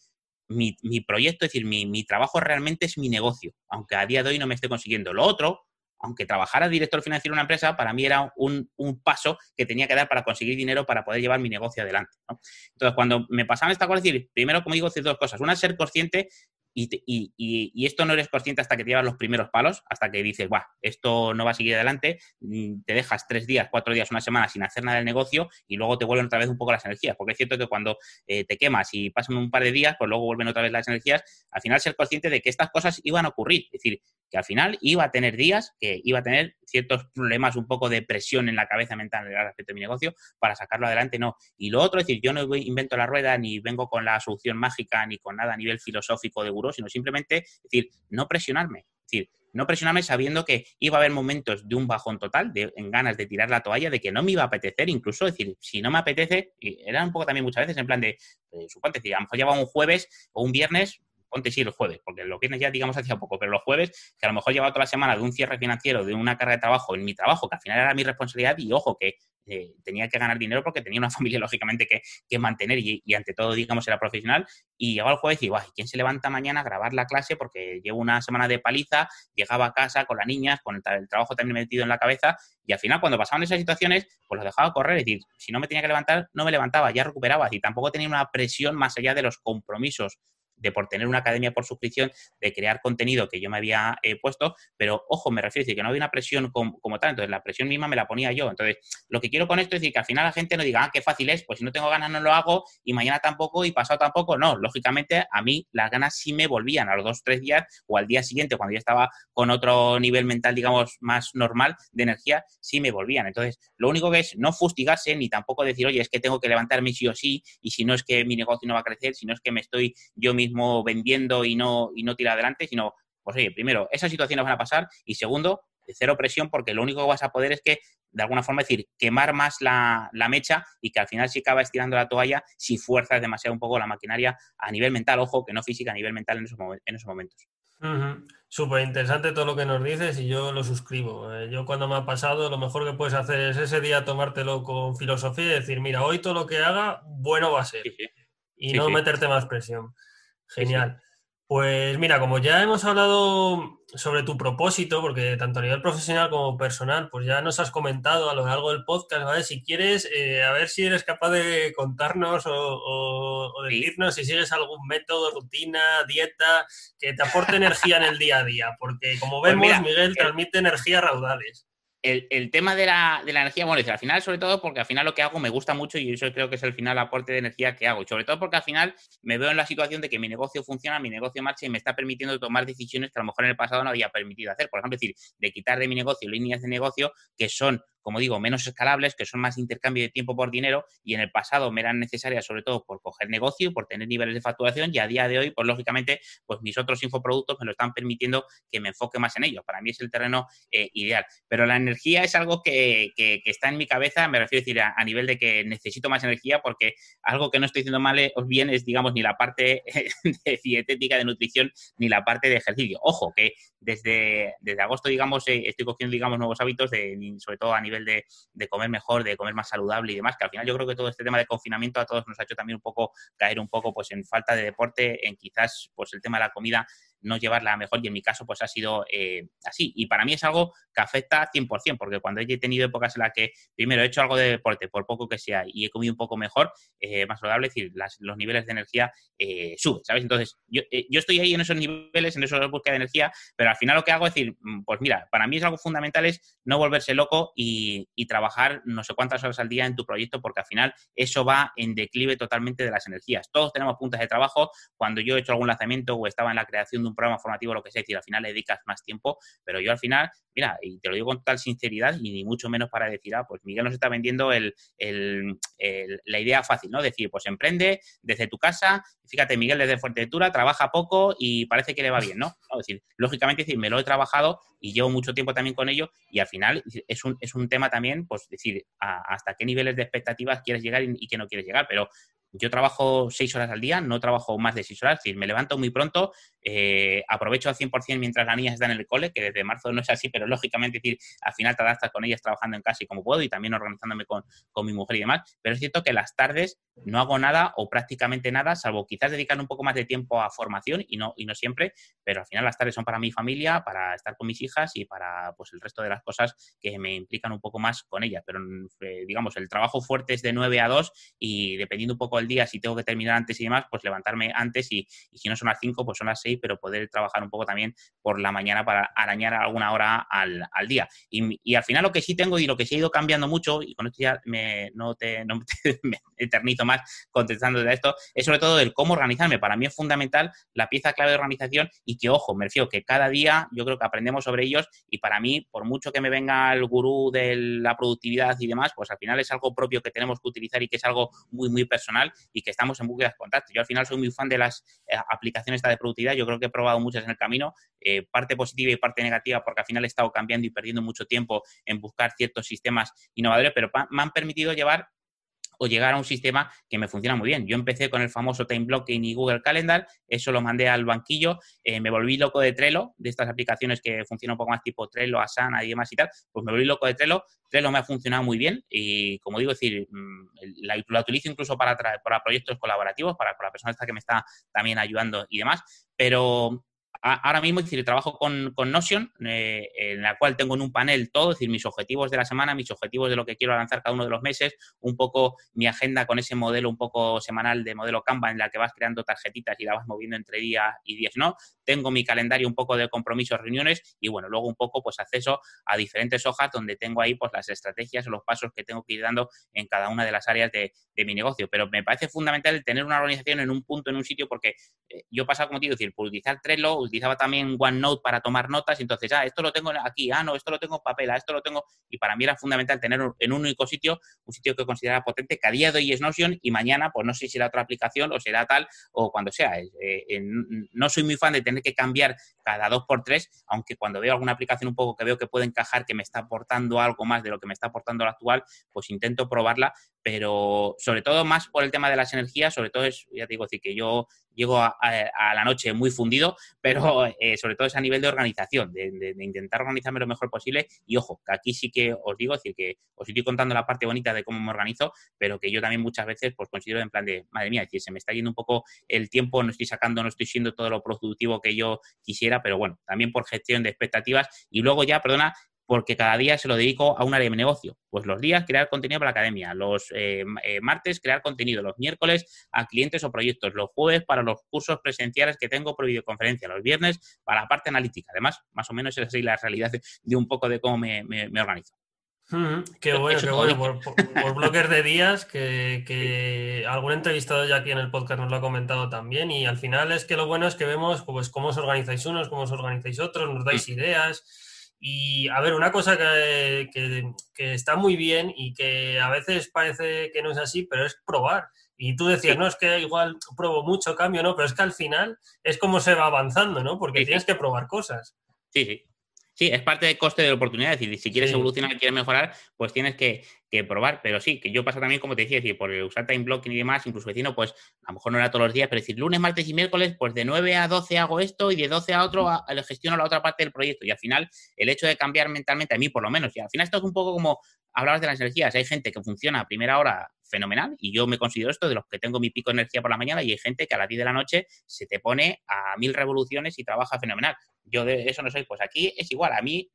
mi, mi proyecto, es decir, mi, mi trabajo realmente es mi negocio, aunque a día de hoy no me esté consiguiendo. Lo otro, aunque trabajara director financiero en una empresa, para mí era un, paso que tenía que dar para conseguir dinero para poder llevar mi negocio adelante. Entonces, cuando me pasaban esta cosa, decir, primero, como digo, decir dos cosas. Una, ser consciente y, esto no eres consciente hasta que te llevas los primeros palos, hasta que dices, Buah, esto no va a seguir adelante, mm, te dejas tres días, cuatro días, una semana sin hacer nada del negocio y luego te vuelven otra vez un poco las energías. Porque es cierto que cuando eh, te quemas y pasan un par de días, pues luego vuelven otra vez las energías. Al final ser consciente de que estas cosas iban a ocurrir. Es decir, que al final iba a tener días que iba a tener ciertos problemas, un poco de presión en la cabeza mental respecto de mi negocio para sacarlo adelante, no. Y lo otro, es decir, yo no invento la rueda ni vengo con la solución mágica ni con nada a nivel filosófico de sino simplemente, decir, no presionarme. Es decir, no presionarme sabiendo que iba a haber momentos de un bajón total, de, en ganas de tirar la toalla, de que no me iba a apetecer, incluso, decir, si no me apetece, y era un poco también muchas veces en plan de, eh, suponte, a lo mejor llevaba un jueves o un viernes ponte sí el jueves, porque los viernes ya digamos hacía poco, pero los jueves, que a lo mejor llevaba toda la semana de un cierre financiero, de una carga de trabajo en mi trabajo, que al final era mi responsabilidad, y ojo, que eh, tenía que ganar dinero porque tenía una familia, lógicamente, que, mantener y, ante todo, digamos, era profesional. Y llegaba el jueves y, guay, ¿quién se levanta mañana a grabar la clase? Porque llevo una semana de paliza, llegaba a casa con las niñas, con el, trabajo también metido en la cabeza. Y al final, cuando pasaban esas situaciones, pues los dejaba correr. Es decir, si no me tenía que levantar, no me levantaba, ya recuperaba. Y tampoco tenía una presión más allá de los compromisos de por tener una academia por suscripción, de crear contenido que yo me había eh, puesto, pero ojo, me refiero a decir que no había una presión como, como, tal, entonces la presión misma me la ponía yo. Entonces, lo que quiero con esto es decir que al final la gente no diga, ah, qué fácil es, pues si no tengo ganas no lo hago y mañana tampoco y pasado tampoco, no, lógicamente a mí las ganas sí me volvían a los dos, tres días o al día siguiente cuando ya estaba con otro nivel mental, digamos, más normal de energía, sí me volvían. Entonces, lo único que es no fustigarse ni tampoco decir, oye, es que tengo que levantarme sí o sí y si no es que mi negocio no va a crecer, si no es que me estoy yo mismo vendiendo y no, y no tira adelante, sino, pues oye, primero, esas situaciones van a pasar y segundo, cero presión porque lo único que vas a poder es que, de alguna forma, decir, quemar más la, mecha y que al final si acaba estirando la toalla si fuerzas demasiado un poco la maquinaria a nivel mental, ojo, que no física, a nivel mental en esos, en esos momentos. Súper interesante todo lo que nos dices y yo lo suscribo. Eh, yo cuando me ha pasado, lo mejor que puedes hacer es ese día tomártelo con filosofía y decir, mira, hoy todo lo que haga, bueno va a ser. Y no meterte más presión. Genial. Pues mira, como ya hemos hablado sobre tu propósito, porque tanto a nivel profesional como personal, pues ya nos has comentado a lo largo del podcast, ¿vale? Si quieres, eh, a ver si eres capaz de contarnos o, decirnos si sigues algún método, rutina, dieta, que te aporte energía en el día a día, porque como pues vemos, Miguel transmite energía raudales el, tema de la, de la, energía, bueno, al final, sobre todo porque al final lo que hago me gusta mucho y eso creo que es el final aporte de energía que hago. Y sobre todo porque al final me veo en la situación de que mi negocio funciona, mi negocio marcha y me está permitiendo tomar decisiones que a lo mejor en el pasado no había permitido hacer. Por ejemplo, decir, de quitar de mi negocio líneas de negocio que son como digo, menos escalables, que son más intercambio de tiempo por dinero y en el pasado me eran necesarias sobre todo por coger negocio, por tener niveles de facturación y a día de hoy, pues lógicamente, pues mis otros infoproductos me lo están permitiendo que me enfoque más en ellos. Para mí es el terreno eh, ideal. Pero la energía es algo que, está en mi cabeza, me refiero a decir a, nivel de que necesito más energía porque algo que no estoy diciendo mal o bien es, digamos, ni la parte de dietética, de nutrición, ni la parte de ejercicio. Ojo, que desde, desde agosto, digamos, eh, estoy cogiendo, digamos, nuevos hábitos, de, sobre todo a nivel de, comer mejor, de comer más saludable y demás, que al final yo creo que todo este tema de confinamiento a todos nos ha hecho también un poco caer un poco pues en falta de deporte, en quizás pues el tema de la comida no llevarla mejor y en mi caso pues ha sido eh, así. Y para mí es algo que afecta 100%, porque cuando he tenido épocas en las que primero he hecho algo de deporte, por poco que sea, y he comido un poco mejor, eh, más saludable, es decir, los niveles de energía eh, suben, ¿sabes? Entonces, yo, yo, estoy ahí en esos niveles, en esos búsqueda de energía, pero al final lo que hago es decir, mm, pues mira, para mí es algo fundamental es no volverse loco y, y trabajar no sé cuántas horas al día en tu proyecto, porque al final eso va en declive totalmente de las energías. Todos tenemos puntos de trabajo. Cuando yo he hecho algún lanzamiento o estaba en la creación de un programa formativo, lo que sea, decir, al final le dedicas más tiempo, pero yo al final, mira, y te lo digo con total sinceridad y ni mucho menos para decir, ah, pues Miguel nos está vendiendo el, la idea fácil, ¿no? Decir, pues emprende desde tu casa, fíjate, Miguel desde Fuerteventura trabaja poco y parece que le va bien, ¿no? Es decir, lógicamente, decir, me lo he trabajado y llevo mucho tiempo también con ello y al final es un, es un tema también, pues decir, hasta qué niveles de expectativas quieres llegar y, y que no quieres llegar, pero yo trabajo seis horas al día, no trabajo más de seis horas, es decir, me levanto muy pronto, eh, aprovecho al 100% mientras las niñas están en el cole, que desde marzo no es así, pero lógicamente, decir, al final te adaptas con ellas trabajando en casa y como puedo y también organizándome con, con, mi mujer y demás, pero es cierto que las tardes no hago nada o prácticamente nada, salvo quizás dedicar un poco más de tiempo a formación y no, y no siempre, pero al final las tardes son para mi familia, para estar con mis hijas y para pues el resto de las cosas que me implican un poco más con ellas, pero eh, digamos, el trabajo fuerte es de 9 a 2 y dependiendo un poco día, si tengo que terminar antes y demás, pues levantarme antes y, si no son las 5, pues son las 6, pero poder trabajar un poco también por la mañana para arañar alguna hora al, día. Y, al final lo que sí tengo y lo que sí ha ido cambiando mucho, y con esto ya me, no, te, no me eternizo más contestando de esto, es sobre todo el cómo organizarme. Para mí es fundamental la pieza clave de organización y que, ojo, me refiero que cada día yo creo que aprendemos sobre ellos y para mí, por mucho que me venga el gurú de la productividad y demás, pues al final es algo propio que tenemos que utilizar y que es algo muy, muy personal y que estamos en búsqueda de contacto. Yo al final soy muy fan de las eh, aplicaciones de productividad, yo creo que he probado muchas en el camino, eh, parte positiva y parte negativa, porque al final he estado cambiando y perdiendo mucho tiempo en buscar ciertos sistemas innovadores, pero me han permitido llevar o llegar a un sistema que me funciona muy bien. Yo empecé con el famoso Time Blocking y Google Calendar, eso lo mandé al banquillo, eh, me volví loco de Trello, de estas aplicaciones que funcionan un poco más tipo Trello, Asana y demás y tal, pues me volví loco de Trello, Trello me ha funcionado muy bien y como digo, decir, mm, la, la utilizo incluso para, para proyectos colaborativos, para, para la persona esta que me está también ayudando y demás, pero ahora mismo, decir, trabajo con, Notion, eh, en la cual tengo en un panel todo, es decir, mis objetivos de la semana, mis objetivos de lo que quiero lanzar cada uno de los meses, un poco mi agenda con ese modelo un poco semanal de modelo Canva en la que vas creando tarjetitas y la vas moviendo entre día y días, ¿no? Tengo mi calendario un poco de compromisos, reuniones y bueno, luego un poco pues acceso a diferentes hojas donde tengo ahí pues las estrategias o los pasos que tengo que ir dando en cada una de las áreas de, mi negocio. Pero me parece fundamental tener una organización en un punto, en un sitio, porque eh, yo pasaba, como te digo, decir, por utilizar Trello, utilizaba también OneNote para tomar notas, entonces, ah, esto lo tengo aquí, ah, no, esto lo tengo en papel, ah, esto lo tengo, y para mí era fundamental tener en un único sitio un sitio que consideraba potente, que a día de hoy es Notion y mañana, pues no sé si será otra aplicación o será tal o cuando sea. Eh, no soy muy fan de tener que cambiar cada dos por tres, aunque cuando veo alguna aplicación un poco que veo que puede encajar, que me está aportando algo más de lo que me está aportando la actual, pues intento probarla, pero sobre todo más por el tema de las energías, sobre todo es, ya te digo, decir, que yo llego a, la noche muy fundido, pero eh, sobre todo es a nivel de organización, de, intentar organizarme lo mejor posible. Y ojo, que aquí sí que os digo, decir, que os estoy contando la parte bonita de cómo me organizo, pero que yo también muchas veces pues considero en plan de, madre mía, decir, se me está yendo un poco el tiempo, no estoy sacando, no estoy siendo todo lo productivo que yo quisiera, pero bueno, también por gestión de expectativas. Y luego ya, perdona, porque cada día se lo dedico a un área de negocio. Pues los días crear contenido para la academia, los eh, eh, martes crear contenido, los miércoles a clientes o proyectos, los jueves para los cursos presenciales que tengo por videoconferencia, los viernes para la parte analítica. Además, más o menos es la realidad de un poco de cómo me, organizo. Qué bueno, qué bueno, por, bloques de días que, que, algún entrevistado ya aquí en el podcast nos lo ha comentado también y al final es que lo bueno es que vemos pues, cómo os organizáis unos, cómo os organizáis otros, nos dais ideas y a ver, una cosa que, está muy bien y que a veces parece que no es así, pero es probar. Y tú decías, no, es que igual pruebo mucho cambio, ¿no? Pero es que al final es como se va avanzando, ¿no? Porque tienes que probar cosas. Sí, sí. Sí, es parte del coste de la oportunidad. Es decir, si quieres evolucionar quieres mejorar, pues tienes que, probar. Pero sí, que yo paso también, como te decía, decir, por usar time blocking y demás, incluso vecino, pues a lo mejor no era todos los días, pero decir, lunes, martes y miércoles, pues de 9 a 12 hago esto y de 12 a otro a, gestiono la otra parte del proyecto. Y al final, el hecho de cambiar mentalmente, a mí por lo menos, y al final esto es un poco como hablabas de las energías. Hay gente que funciona a primera hora fenomenal y yo me considero esto de los que tengo mi pico de energía por la mañana y hay gente que a las 10 de la noche se te pone a mil revoluciones y trabaja fenomenal. Yo de eso no soy. Pues aquí es igual. A mí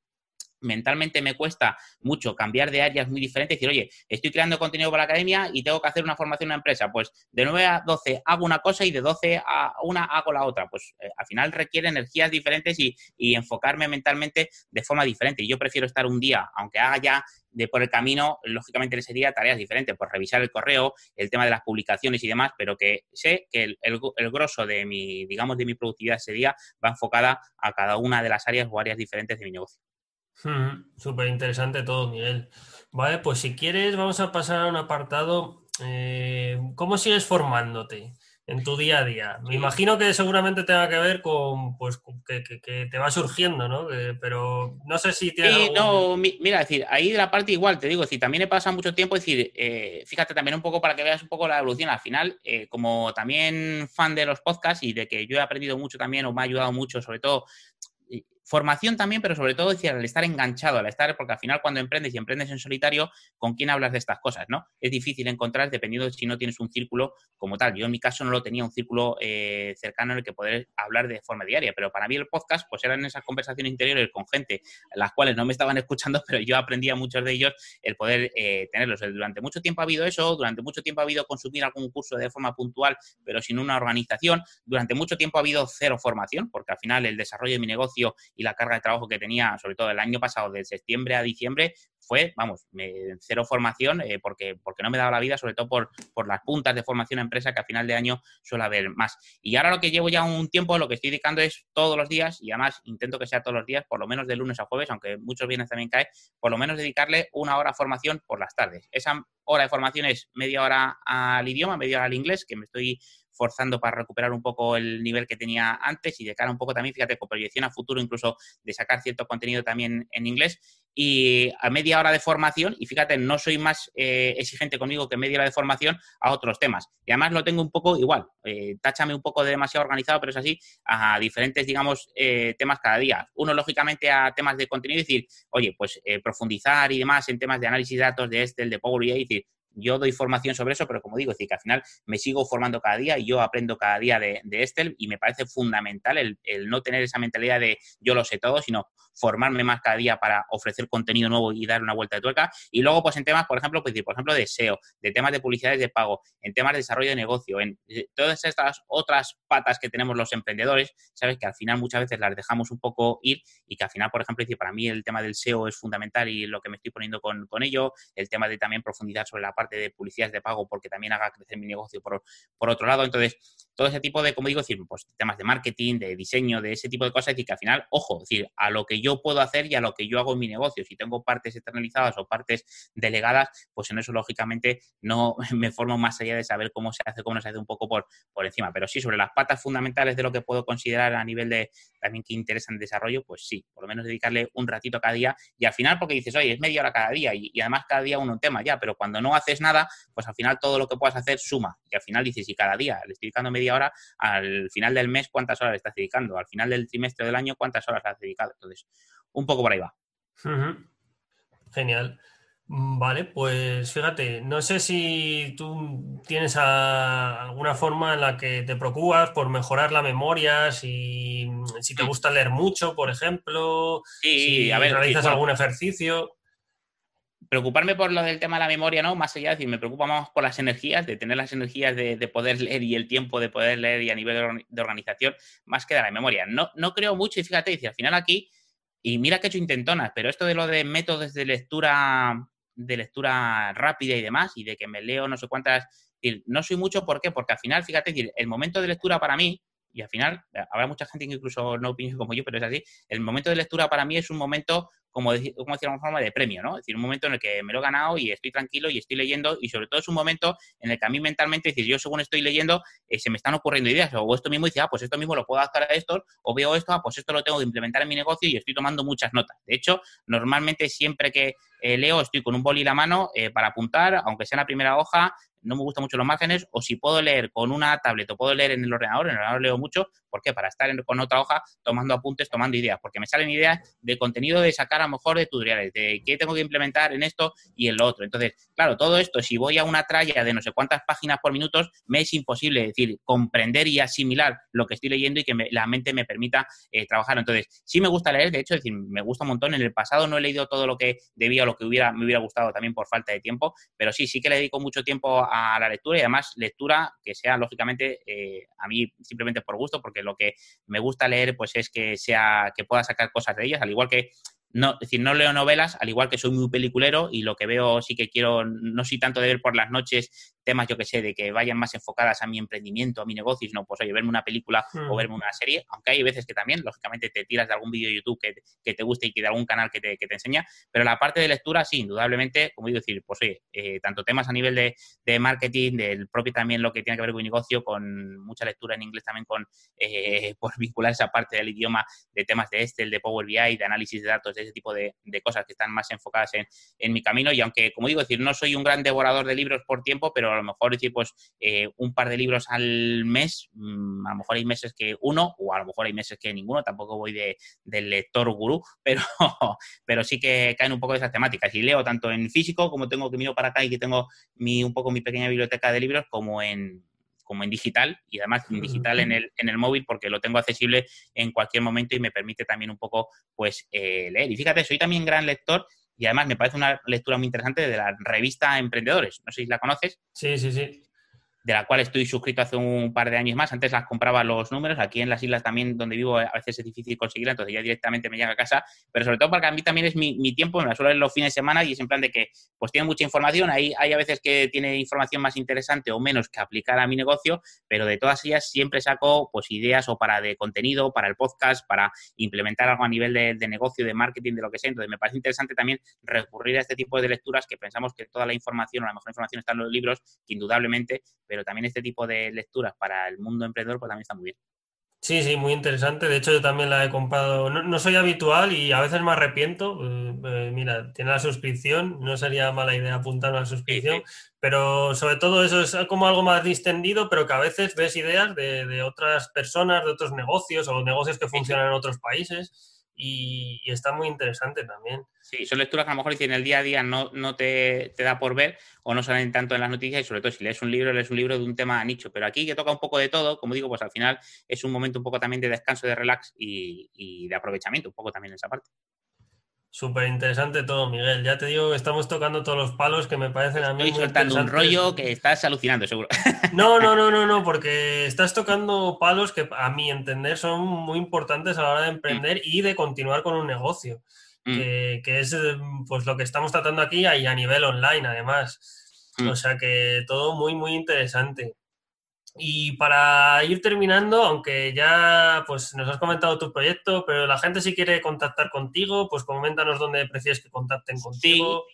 mentalmente me cuesta mucho cambiar de áreas muy diferentes decir, oye, estoy creando contenido para la academia y tengo que hacer una formación en una empresa. Pues de 9 a 12 hago una cosa y de 12 a una hago la otra. Pues eh, al final requiere energías diferentes y, enfocarme mentalmente de forma diferente. Yo prefiero estar un día, aunque haga ya de por el camino, lógicamente en ese día tareas diferentes, pues revisar el correo, el tema de las publicaciones y demás, pero que sé que el, el, el grosso de mi, digamos, de mi productividad ese día va enfocada a cada una de las áreas o áreas diferentes de mi negocio. Súper interesante todo, Miguel. Vale, pues si quieres vamos a pasar a un apartado. Eh, ¿Cómo sigues formándote en tu día a día? Me imagino que seguramente tenga que ver con, pues, que, te va surgiendo, ¿no? pero no sé si tiene. Sí, no, mira, decir, ahí de la parte igual, te digo, decir, también he pasado mucho tiempo, decir, eh, fíjate también un poco para que veas un poco la evolución. Al final, eh, como también fan de los podcasts y de que yo he aprendido mucho también, o me ha ayudado mucho, sobre todo formación también, pero sobre todo decir, al estar enganchado, al estar, porque al final cuando emprendes y emprendes en solitario, ¿con quién hablas de estas cosas? ¿no? Es difícil encontrar dependiendo de si no tienes un círculo como tal. Yo en mi caso no lo tenía un círculo eh, cercano en el que poder hablar de forma diaria, pero para mí el podcast pues eran esas conversaciones interiores con gente las cuales no me estaban escuchando, pero yo aprendía muchos de ellos el poder eh, tenerlos. Durante mucho tiempo ha habido eso, durante mucho tiempo ha habido consumir algún curso de forma puntual, pero sin una organización. Durante mucho tiempo ha habido cero formación, porque al final el desarrollo de mi negocio y la carga de trabajo que tenía, sobre todo el año pasado, de septiembre a diciembre, fue, vamos, cero formación eh, porque, porque no me daba la vida, sobre todo por, por las puntas de formación a empresa que a final de año suele haber más. Y ahora lo que llevo ya un tiempo, lo que estoy dedicando es todos los días, y además intento que sea todos los días, por lo menos de lunes a jueves, aunque muchos viernes también cae, por lo menos dedicarle una hora a formación por las tardes. Esa hora de formación es media hora al idioma, media hora al inglés, que me estoy forzando para recuperar un poco el nivel que tenía antes y de cara un poco también, fíjate, con proyección a futuro incluso de sacar cierto contenido también en inglés y a media hora de formación y fíjate, no soy más eh, exigente conmigo que media hora de formación a otros temas. Y además lo tengo un poco igual, eh, táchame un poco de demasiado organizado, pero es así, a diferentes, digamos, eh, temas cada día. Uno, lógicamente, a temas de contenido, decir, oye, pues profundizar y demás en temas de análisis de datos de Excel, de Power BI, decir, yo doy formación sobre eso, pero como digo, es decir, que al final me sigo formando cada día y yo aprendo cada día de, de Estel y me parece fundamental el, el, no tener esa mentalidad de yo lo sé todo, sino formarme más cada día para ofrecer contenido nuevo y dar una vuelta de tuerca. Y luego, pues en temas, por ejemplo, pues, por ejemplo, de SEO, de temas de publicidades de pago, en temas de desarrollo de negocio, en eh, todas estas otras patas que tenemos los emprendedores, sabes que al final muchas veces las dejamos un poco ir y que al final, por ejemplo, para mí el tema del SEO es fundamental y lo que me estoy poniendo con, con ello, el tema de también profundizar sobre la parte de publicidades de pago porque también haga crecer mi negocio por, por otro lado. Entonces, todo ese tipo de, como digo, decir, pues temas de marketing, de diseño, de ese tipo de cosas, y que al final, ojo, es decir, a lo que yo puedo hacer y a lo que yo hago en mi negocio. Si tengo partes externalizadas o partes delegadas, pues en eso, lógicamente, no me formo más allá de saber cómo se hace, cómo no se hace un poco por, por encima. Pero sí, sobre las patas fundamentales de lo que puedo considerar a nivel de también que interesa en desarrollo, pues sí, por lo menos dedicarle un ratito cada día. Y al final, porque dices, oye, es media hora cada día y, y además cada día uno un tema ya, pero cuando no haces nada, pues al final todo lo que puedas hacer suma. Y al final dices, y cada día le estoy dedicando media hora, al final del mes cuántas horas le estás dedicando, al final del trimestre del año cuántas horas has dedicado. Entonces, un poco por ahí va. Genial. Mm, vale, pues fíjate, no sé si tú tienes alguna forma en la que te preocupas por mejorar la memoria, si, si te gusta leer mucho, por ejemplo, si a ver, realizas algún ejercicio preocuparme por lo del tema de la memoria, ¿no? Más allá, de decir, me preocupa más por las energías, de tener las energías de, poder leer y el tiempo de poder leer y a nivel de organización, más que de la memoria. No, no creo mucho y fíjate, dice, al final aquí, y mira que he hecho intentonas, pero esto de lo de métodos de lectura, de lectura rápida y demás, y de que me leo no sé cuántas, no soy mucho, ¿por qué? Porque al final, fíjate, el momento de lectura para mí, y al final, habrá mucha gente que incluso no opine como yo, pero es así, el momento de lectura para mí es un momento como, decir, como decir, una forma de premio, ¿no? Es decir, un momento en el que me lo he ganado y estoy tranquilo y estoy leyendo y sobre todo es un momento en el que a mí mentalmente, es decir, yo según estoy leyendo, eh, se me están ocurriendo ideas o esto mismo dice, ah, pues esto mismo lo puedo adaptar a esto o veo esto, ah, pues esto lo tengo que implementar en mi negocio y estoy tomando muchas notas. De hecho, normalmente siempre que eh, leo estoy con un boli en la mano eh, para apuntar, aunque sea en la primera hoja, no me gustan mucho los márgenes, o si puedo leer con una tablet o puedo leer en el ordenador, en el ordenador leo mucho, ¿por qué? Para estar con otra hoja tomando apuntes, tomando ideas, porque me salen ideas de contenido de sacar a lo mejor de tutoriales, de qué tengo que implementar en esto y en lo otro. Entonces, claro, todo esto, si voy a una tralla de no sé cuántas páginas por minutos, me es imposible, decir, comprender y asimilar lo que estoy leyendo y que la mente me permita eh, trabajar. Entonces, sí me gusta leer, de hecho, decir, me gusta un montón. En el pasado no he leído todo lo que debía lo que hubiera, me hubiera gustado también por falta de tiempo, pero sí, sí que le dedico mucho tiempo a la lectura y además lectura que sea, lógicamente, eh, a mí simplemente por gusto, porque lo que me gusta leer pues es que sea que pueda sacar cosas de ellas, al igual que no, es decir, no leo novelas, al igual que soy muy peliculero y lo que veo sí que quiero, no soy tanto de ver por las noches temas, yo que sé, de que vayan más enfocadas a mi emprendimiento, a mi negocio, sino pues oye, verme una película o hmm. verme una serie, aunque hay veces que también, lógicamente, te tiras de algún vídeo de YouTube que, que, te guste y que de algún canal que te, que te, enseña, pero la parte de lectura, sí, indudablemente, como digo, decir, pues oye, eh, tanto temas a nivel de, de, marketing, del propio también lo que tiene que ver con mi negocio, con mucha lectura en inglés también, con eh, por vincular esa parte del idioma de temas de Excel, de Power BI, de análisis de datos, ese tipo de, cosas que están más enfocadas en, en mi camino y aunque, como digo, decir, no soy un gran devorador de libros por tiempo, pero a lo mejor decir, pues eh, un par de libros al mes, mm, a lo mejor hay meses que uno, o a lo mejor hay meses que ninguno, tampoco voy de, lector gurú, pero, pero sí que caen un poco de esas temáticas. Y leo tanto en físico, como tengo que miro para acá y que tengo mi, un poco mi pequeña biblioteca de libros, como en, como en digital y además en digital en el, en el móvil porque lo tengo accesible en cualquier momento y me permite también un poco pues eh, leer. Y fíjate, soy también gran lector y además me parece una lectura muy interesante de la revista Emprendedores. No sé si la conoces. Sí, sí, sí de la cual estoy suscrito hace un par de años más. Antes las compraba los números, aquí en las islas también donde vivo a veces es difícil conseguirla, entonces ya directamente me llega a casa, pero sobre todo porque a mí también es mi, tiempo, me la suelo los fines de semana y es en plan de que pues tiene mucha información, hay, hay a veces que tiene información más interesante o menos que aplicar a mi negocio, pero de todas ellas siempre saco pues ideas o para de contenido, para el podcast, para implementar algo a nivel de, de negocio, de marketing, de lo que sea, entonces me parece interesante también recurrir a este tipo de lecturas que pensamos que toda la información o la mejor información está en los libros, que indudablemente, pero también este tipo de lecturas para el mundo emprendedor, pues también está muy bien. Sí, sí, muy interesante. De hecho, yo también la he comprado. No, soy habitual y a veces me arrepiento. Eh, eh, mira, tiene la suscripción, no sería mala idea apuntar a la suscripción, pero sobre todo eso es como algo más distendido, pero que a veces ves ideas de, de otras personas, de otros negocios o negocios que funcionan en otros países y, está muy interesante también. Sí, son lecturas que a lo mejor en el día a día no, no te, te, da por ver o no salen tanto en las noticias y sobre todo si lees un libro, lees un libro de un tema nicho. Pero aquí que toca un poco de todo, como digo, pues al final es un momento un poco también de descanso, de relax y, y de aprovechamiento, un poco también en esa parte. Súper interesante todo, Miguel. Ya te digo que estamos tocando todos los palos que me parecen a mí. Estoy soltando un rollo que estás alucinando, seguro. No, no, no, no, no, porque estás tocando palos que a mi entender son muy importantes a la hora de emprender mm. y de continuar con un negocio, mm. que, es pues lo que estamos tratando aquí y a nivel online, además. Mm. O sea que todo muy, muy interesante. Y para ir terminando, aunque ya pues nos has comentado tu proyecto, pero la gente si quiere contactar contigo, pues coméntanos dónde prefieres que contacten contigo.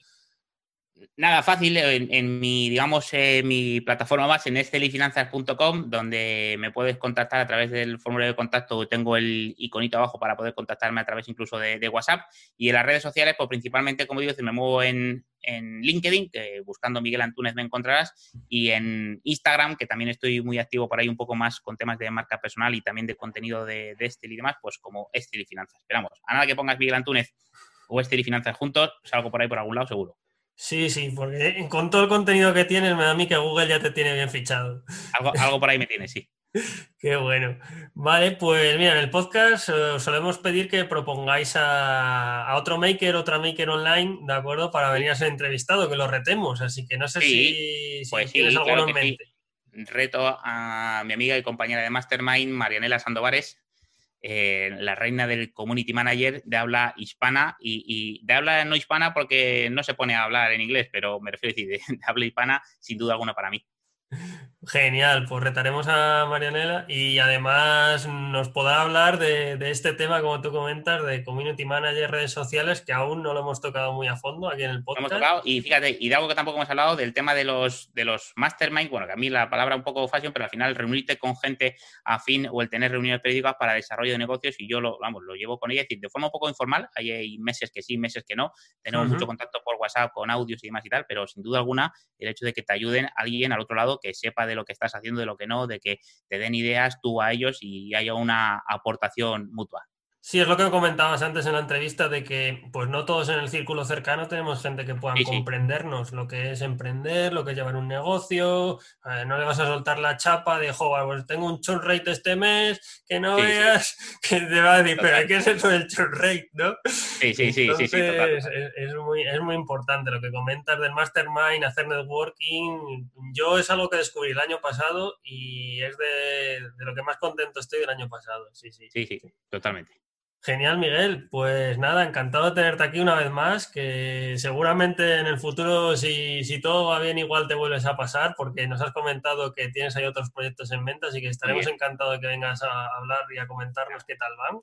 Nada, fácil, en, mi, digamos, eh, mi plataforma más, en estelifinanzas.com, donde me puedes contactar a través del formulario de contacto, tengo el iconito abajo para poder contactarme a través incluso de, WhatsApp. Y en las redes sociales, pues principalmente, como digo, me muevo en, LinkedIn, que buscando Miguel Antúnez me encontrarás, y en Instagram, que también estoy muy activo por ahí un poco más con temas de marca personal y también de contenido de, de Estel y demás, pues como Estel y Finanzas. Esperamos, a nada que pongas Miguel Antúnez o Estel y Finanzas juntos, salgo por ahí por algún lado seguro. Sí, sí, porque con todo el contenido que tienes, me da a mí que Google ya te tiene bien fichado. Algo, por ahí me tiene, sí. Qué bueno. Vale, pues mira, en el podcast eh, solemos pedir que propongáis a, otro maker, otra maker online, ¿de acuerdo? Para venir a ser entrevistado, que lo retemos. Así que no sé si, pues tienes alguno en mente. Reto a mi amiga y compañera de Mastermind, Marianela Sandovares, eh, la reina del community manager de habla hispana y, de habla no hispana porque no se pone a hablar en inglés, pero me refiero a decir de habla hispana sin duda alguna para mí. Genial, pues retaremos a Marianela y además nos podrá hablar de, este tema, como tú comentas, de Community Manager, redes sociales, que aún no lo hemos tocado muy a fondo aquí en el podcast. hemos tocado, y fíjate, y de algo que tampoco hemos hablado, del tema de los, de los mastermind, bueno, que a mí la palabra un poco fashion, pero al final reunirte con gente afín o el tener reuniones periódicas para desarrollo de negocios y yo lo, vamos, lo llevo con ella, es decir, de forma un poco informal, hay, meses que sí, meses que no, tenemos mucho contacto por WhatsApp, con audios y demás y tal, pero sin duda alguna el hecho de que te ayuden alguien al otro lado que sepa de lo que estás haciendo, de lo que no, de que te den ideas tú a ellos y haya una aportación mutua. Sí, es lo que comentabas antes en la entrevista de que pues no todos en el círculo cercano tenemos gente que puedan comprendernos lo que es emprender, lo que es llevar un negocio, eh, no le vas a soltar la chapa de, joder, pues tengo un churn rate este mes, que no veas, que te va a decir, pero ¿qué es eso del churn rate, no? Sí, sí, sí, sí, Es, muy, es muy importante lo que comentas del mastermind, hacer networking. Yo es algo que descubrí el año pasado y es de, de lo que más contento estoy del año pasado, sí, sí. Sí, sí, totalmente. Genial, Miguel. Pues nada, encantado de tenerte aquí una vez más, que seguramente en el futuro, si, si, todo va bien, igual te vuelves a pasar, porque nos has comentado que tienes ahí otros proyectos en mente, así que estaremos encantados de que vengas a hablar y a comentarnos qué tal van.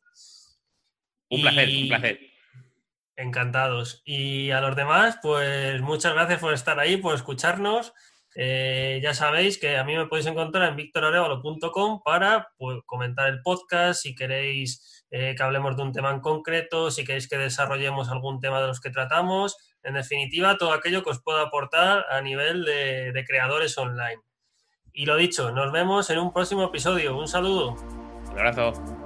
Un placer, un placer. Encantados. Y a los demás, pues muchas gracias por estar ahí, por escucharnos. Eh, ya sabéis que a mí me podéis encontrar en victorarevalo.com para pues, comentar el podcast, si queréis eh, que hablemos de un tema en concreto, si queréis que desarrollemos algún tema de los que tratamos, en definitiva, todo aquello que os pueda aportar a nivel de, de creadores online. Y lo dicho, nos vemos en un próximo episodio. Un saludo. Un abrazo.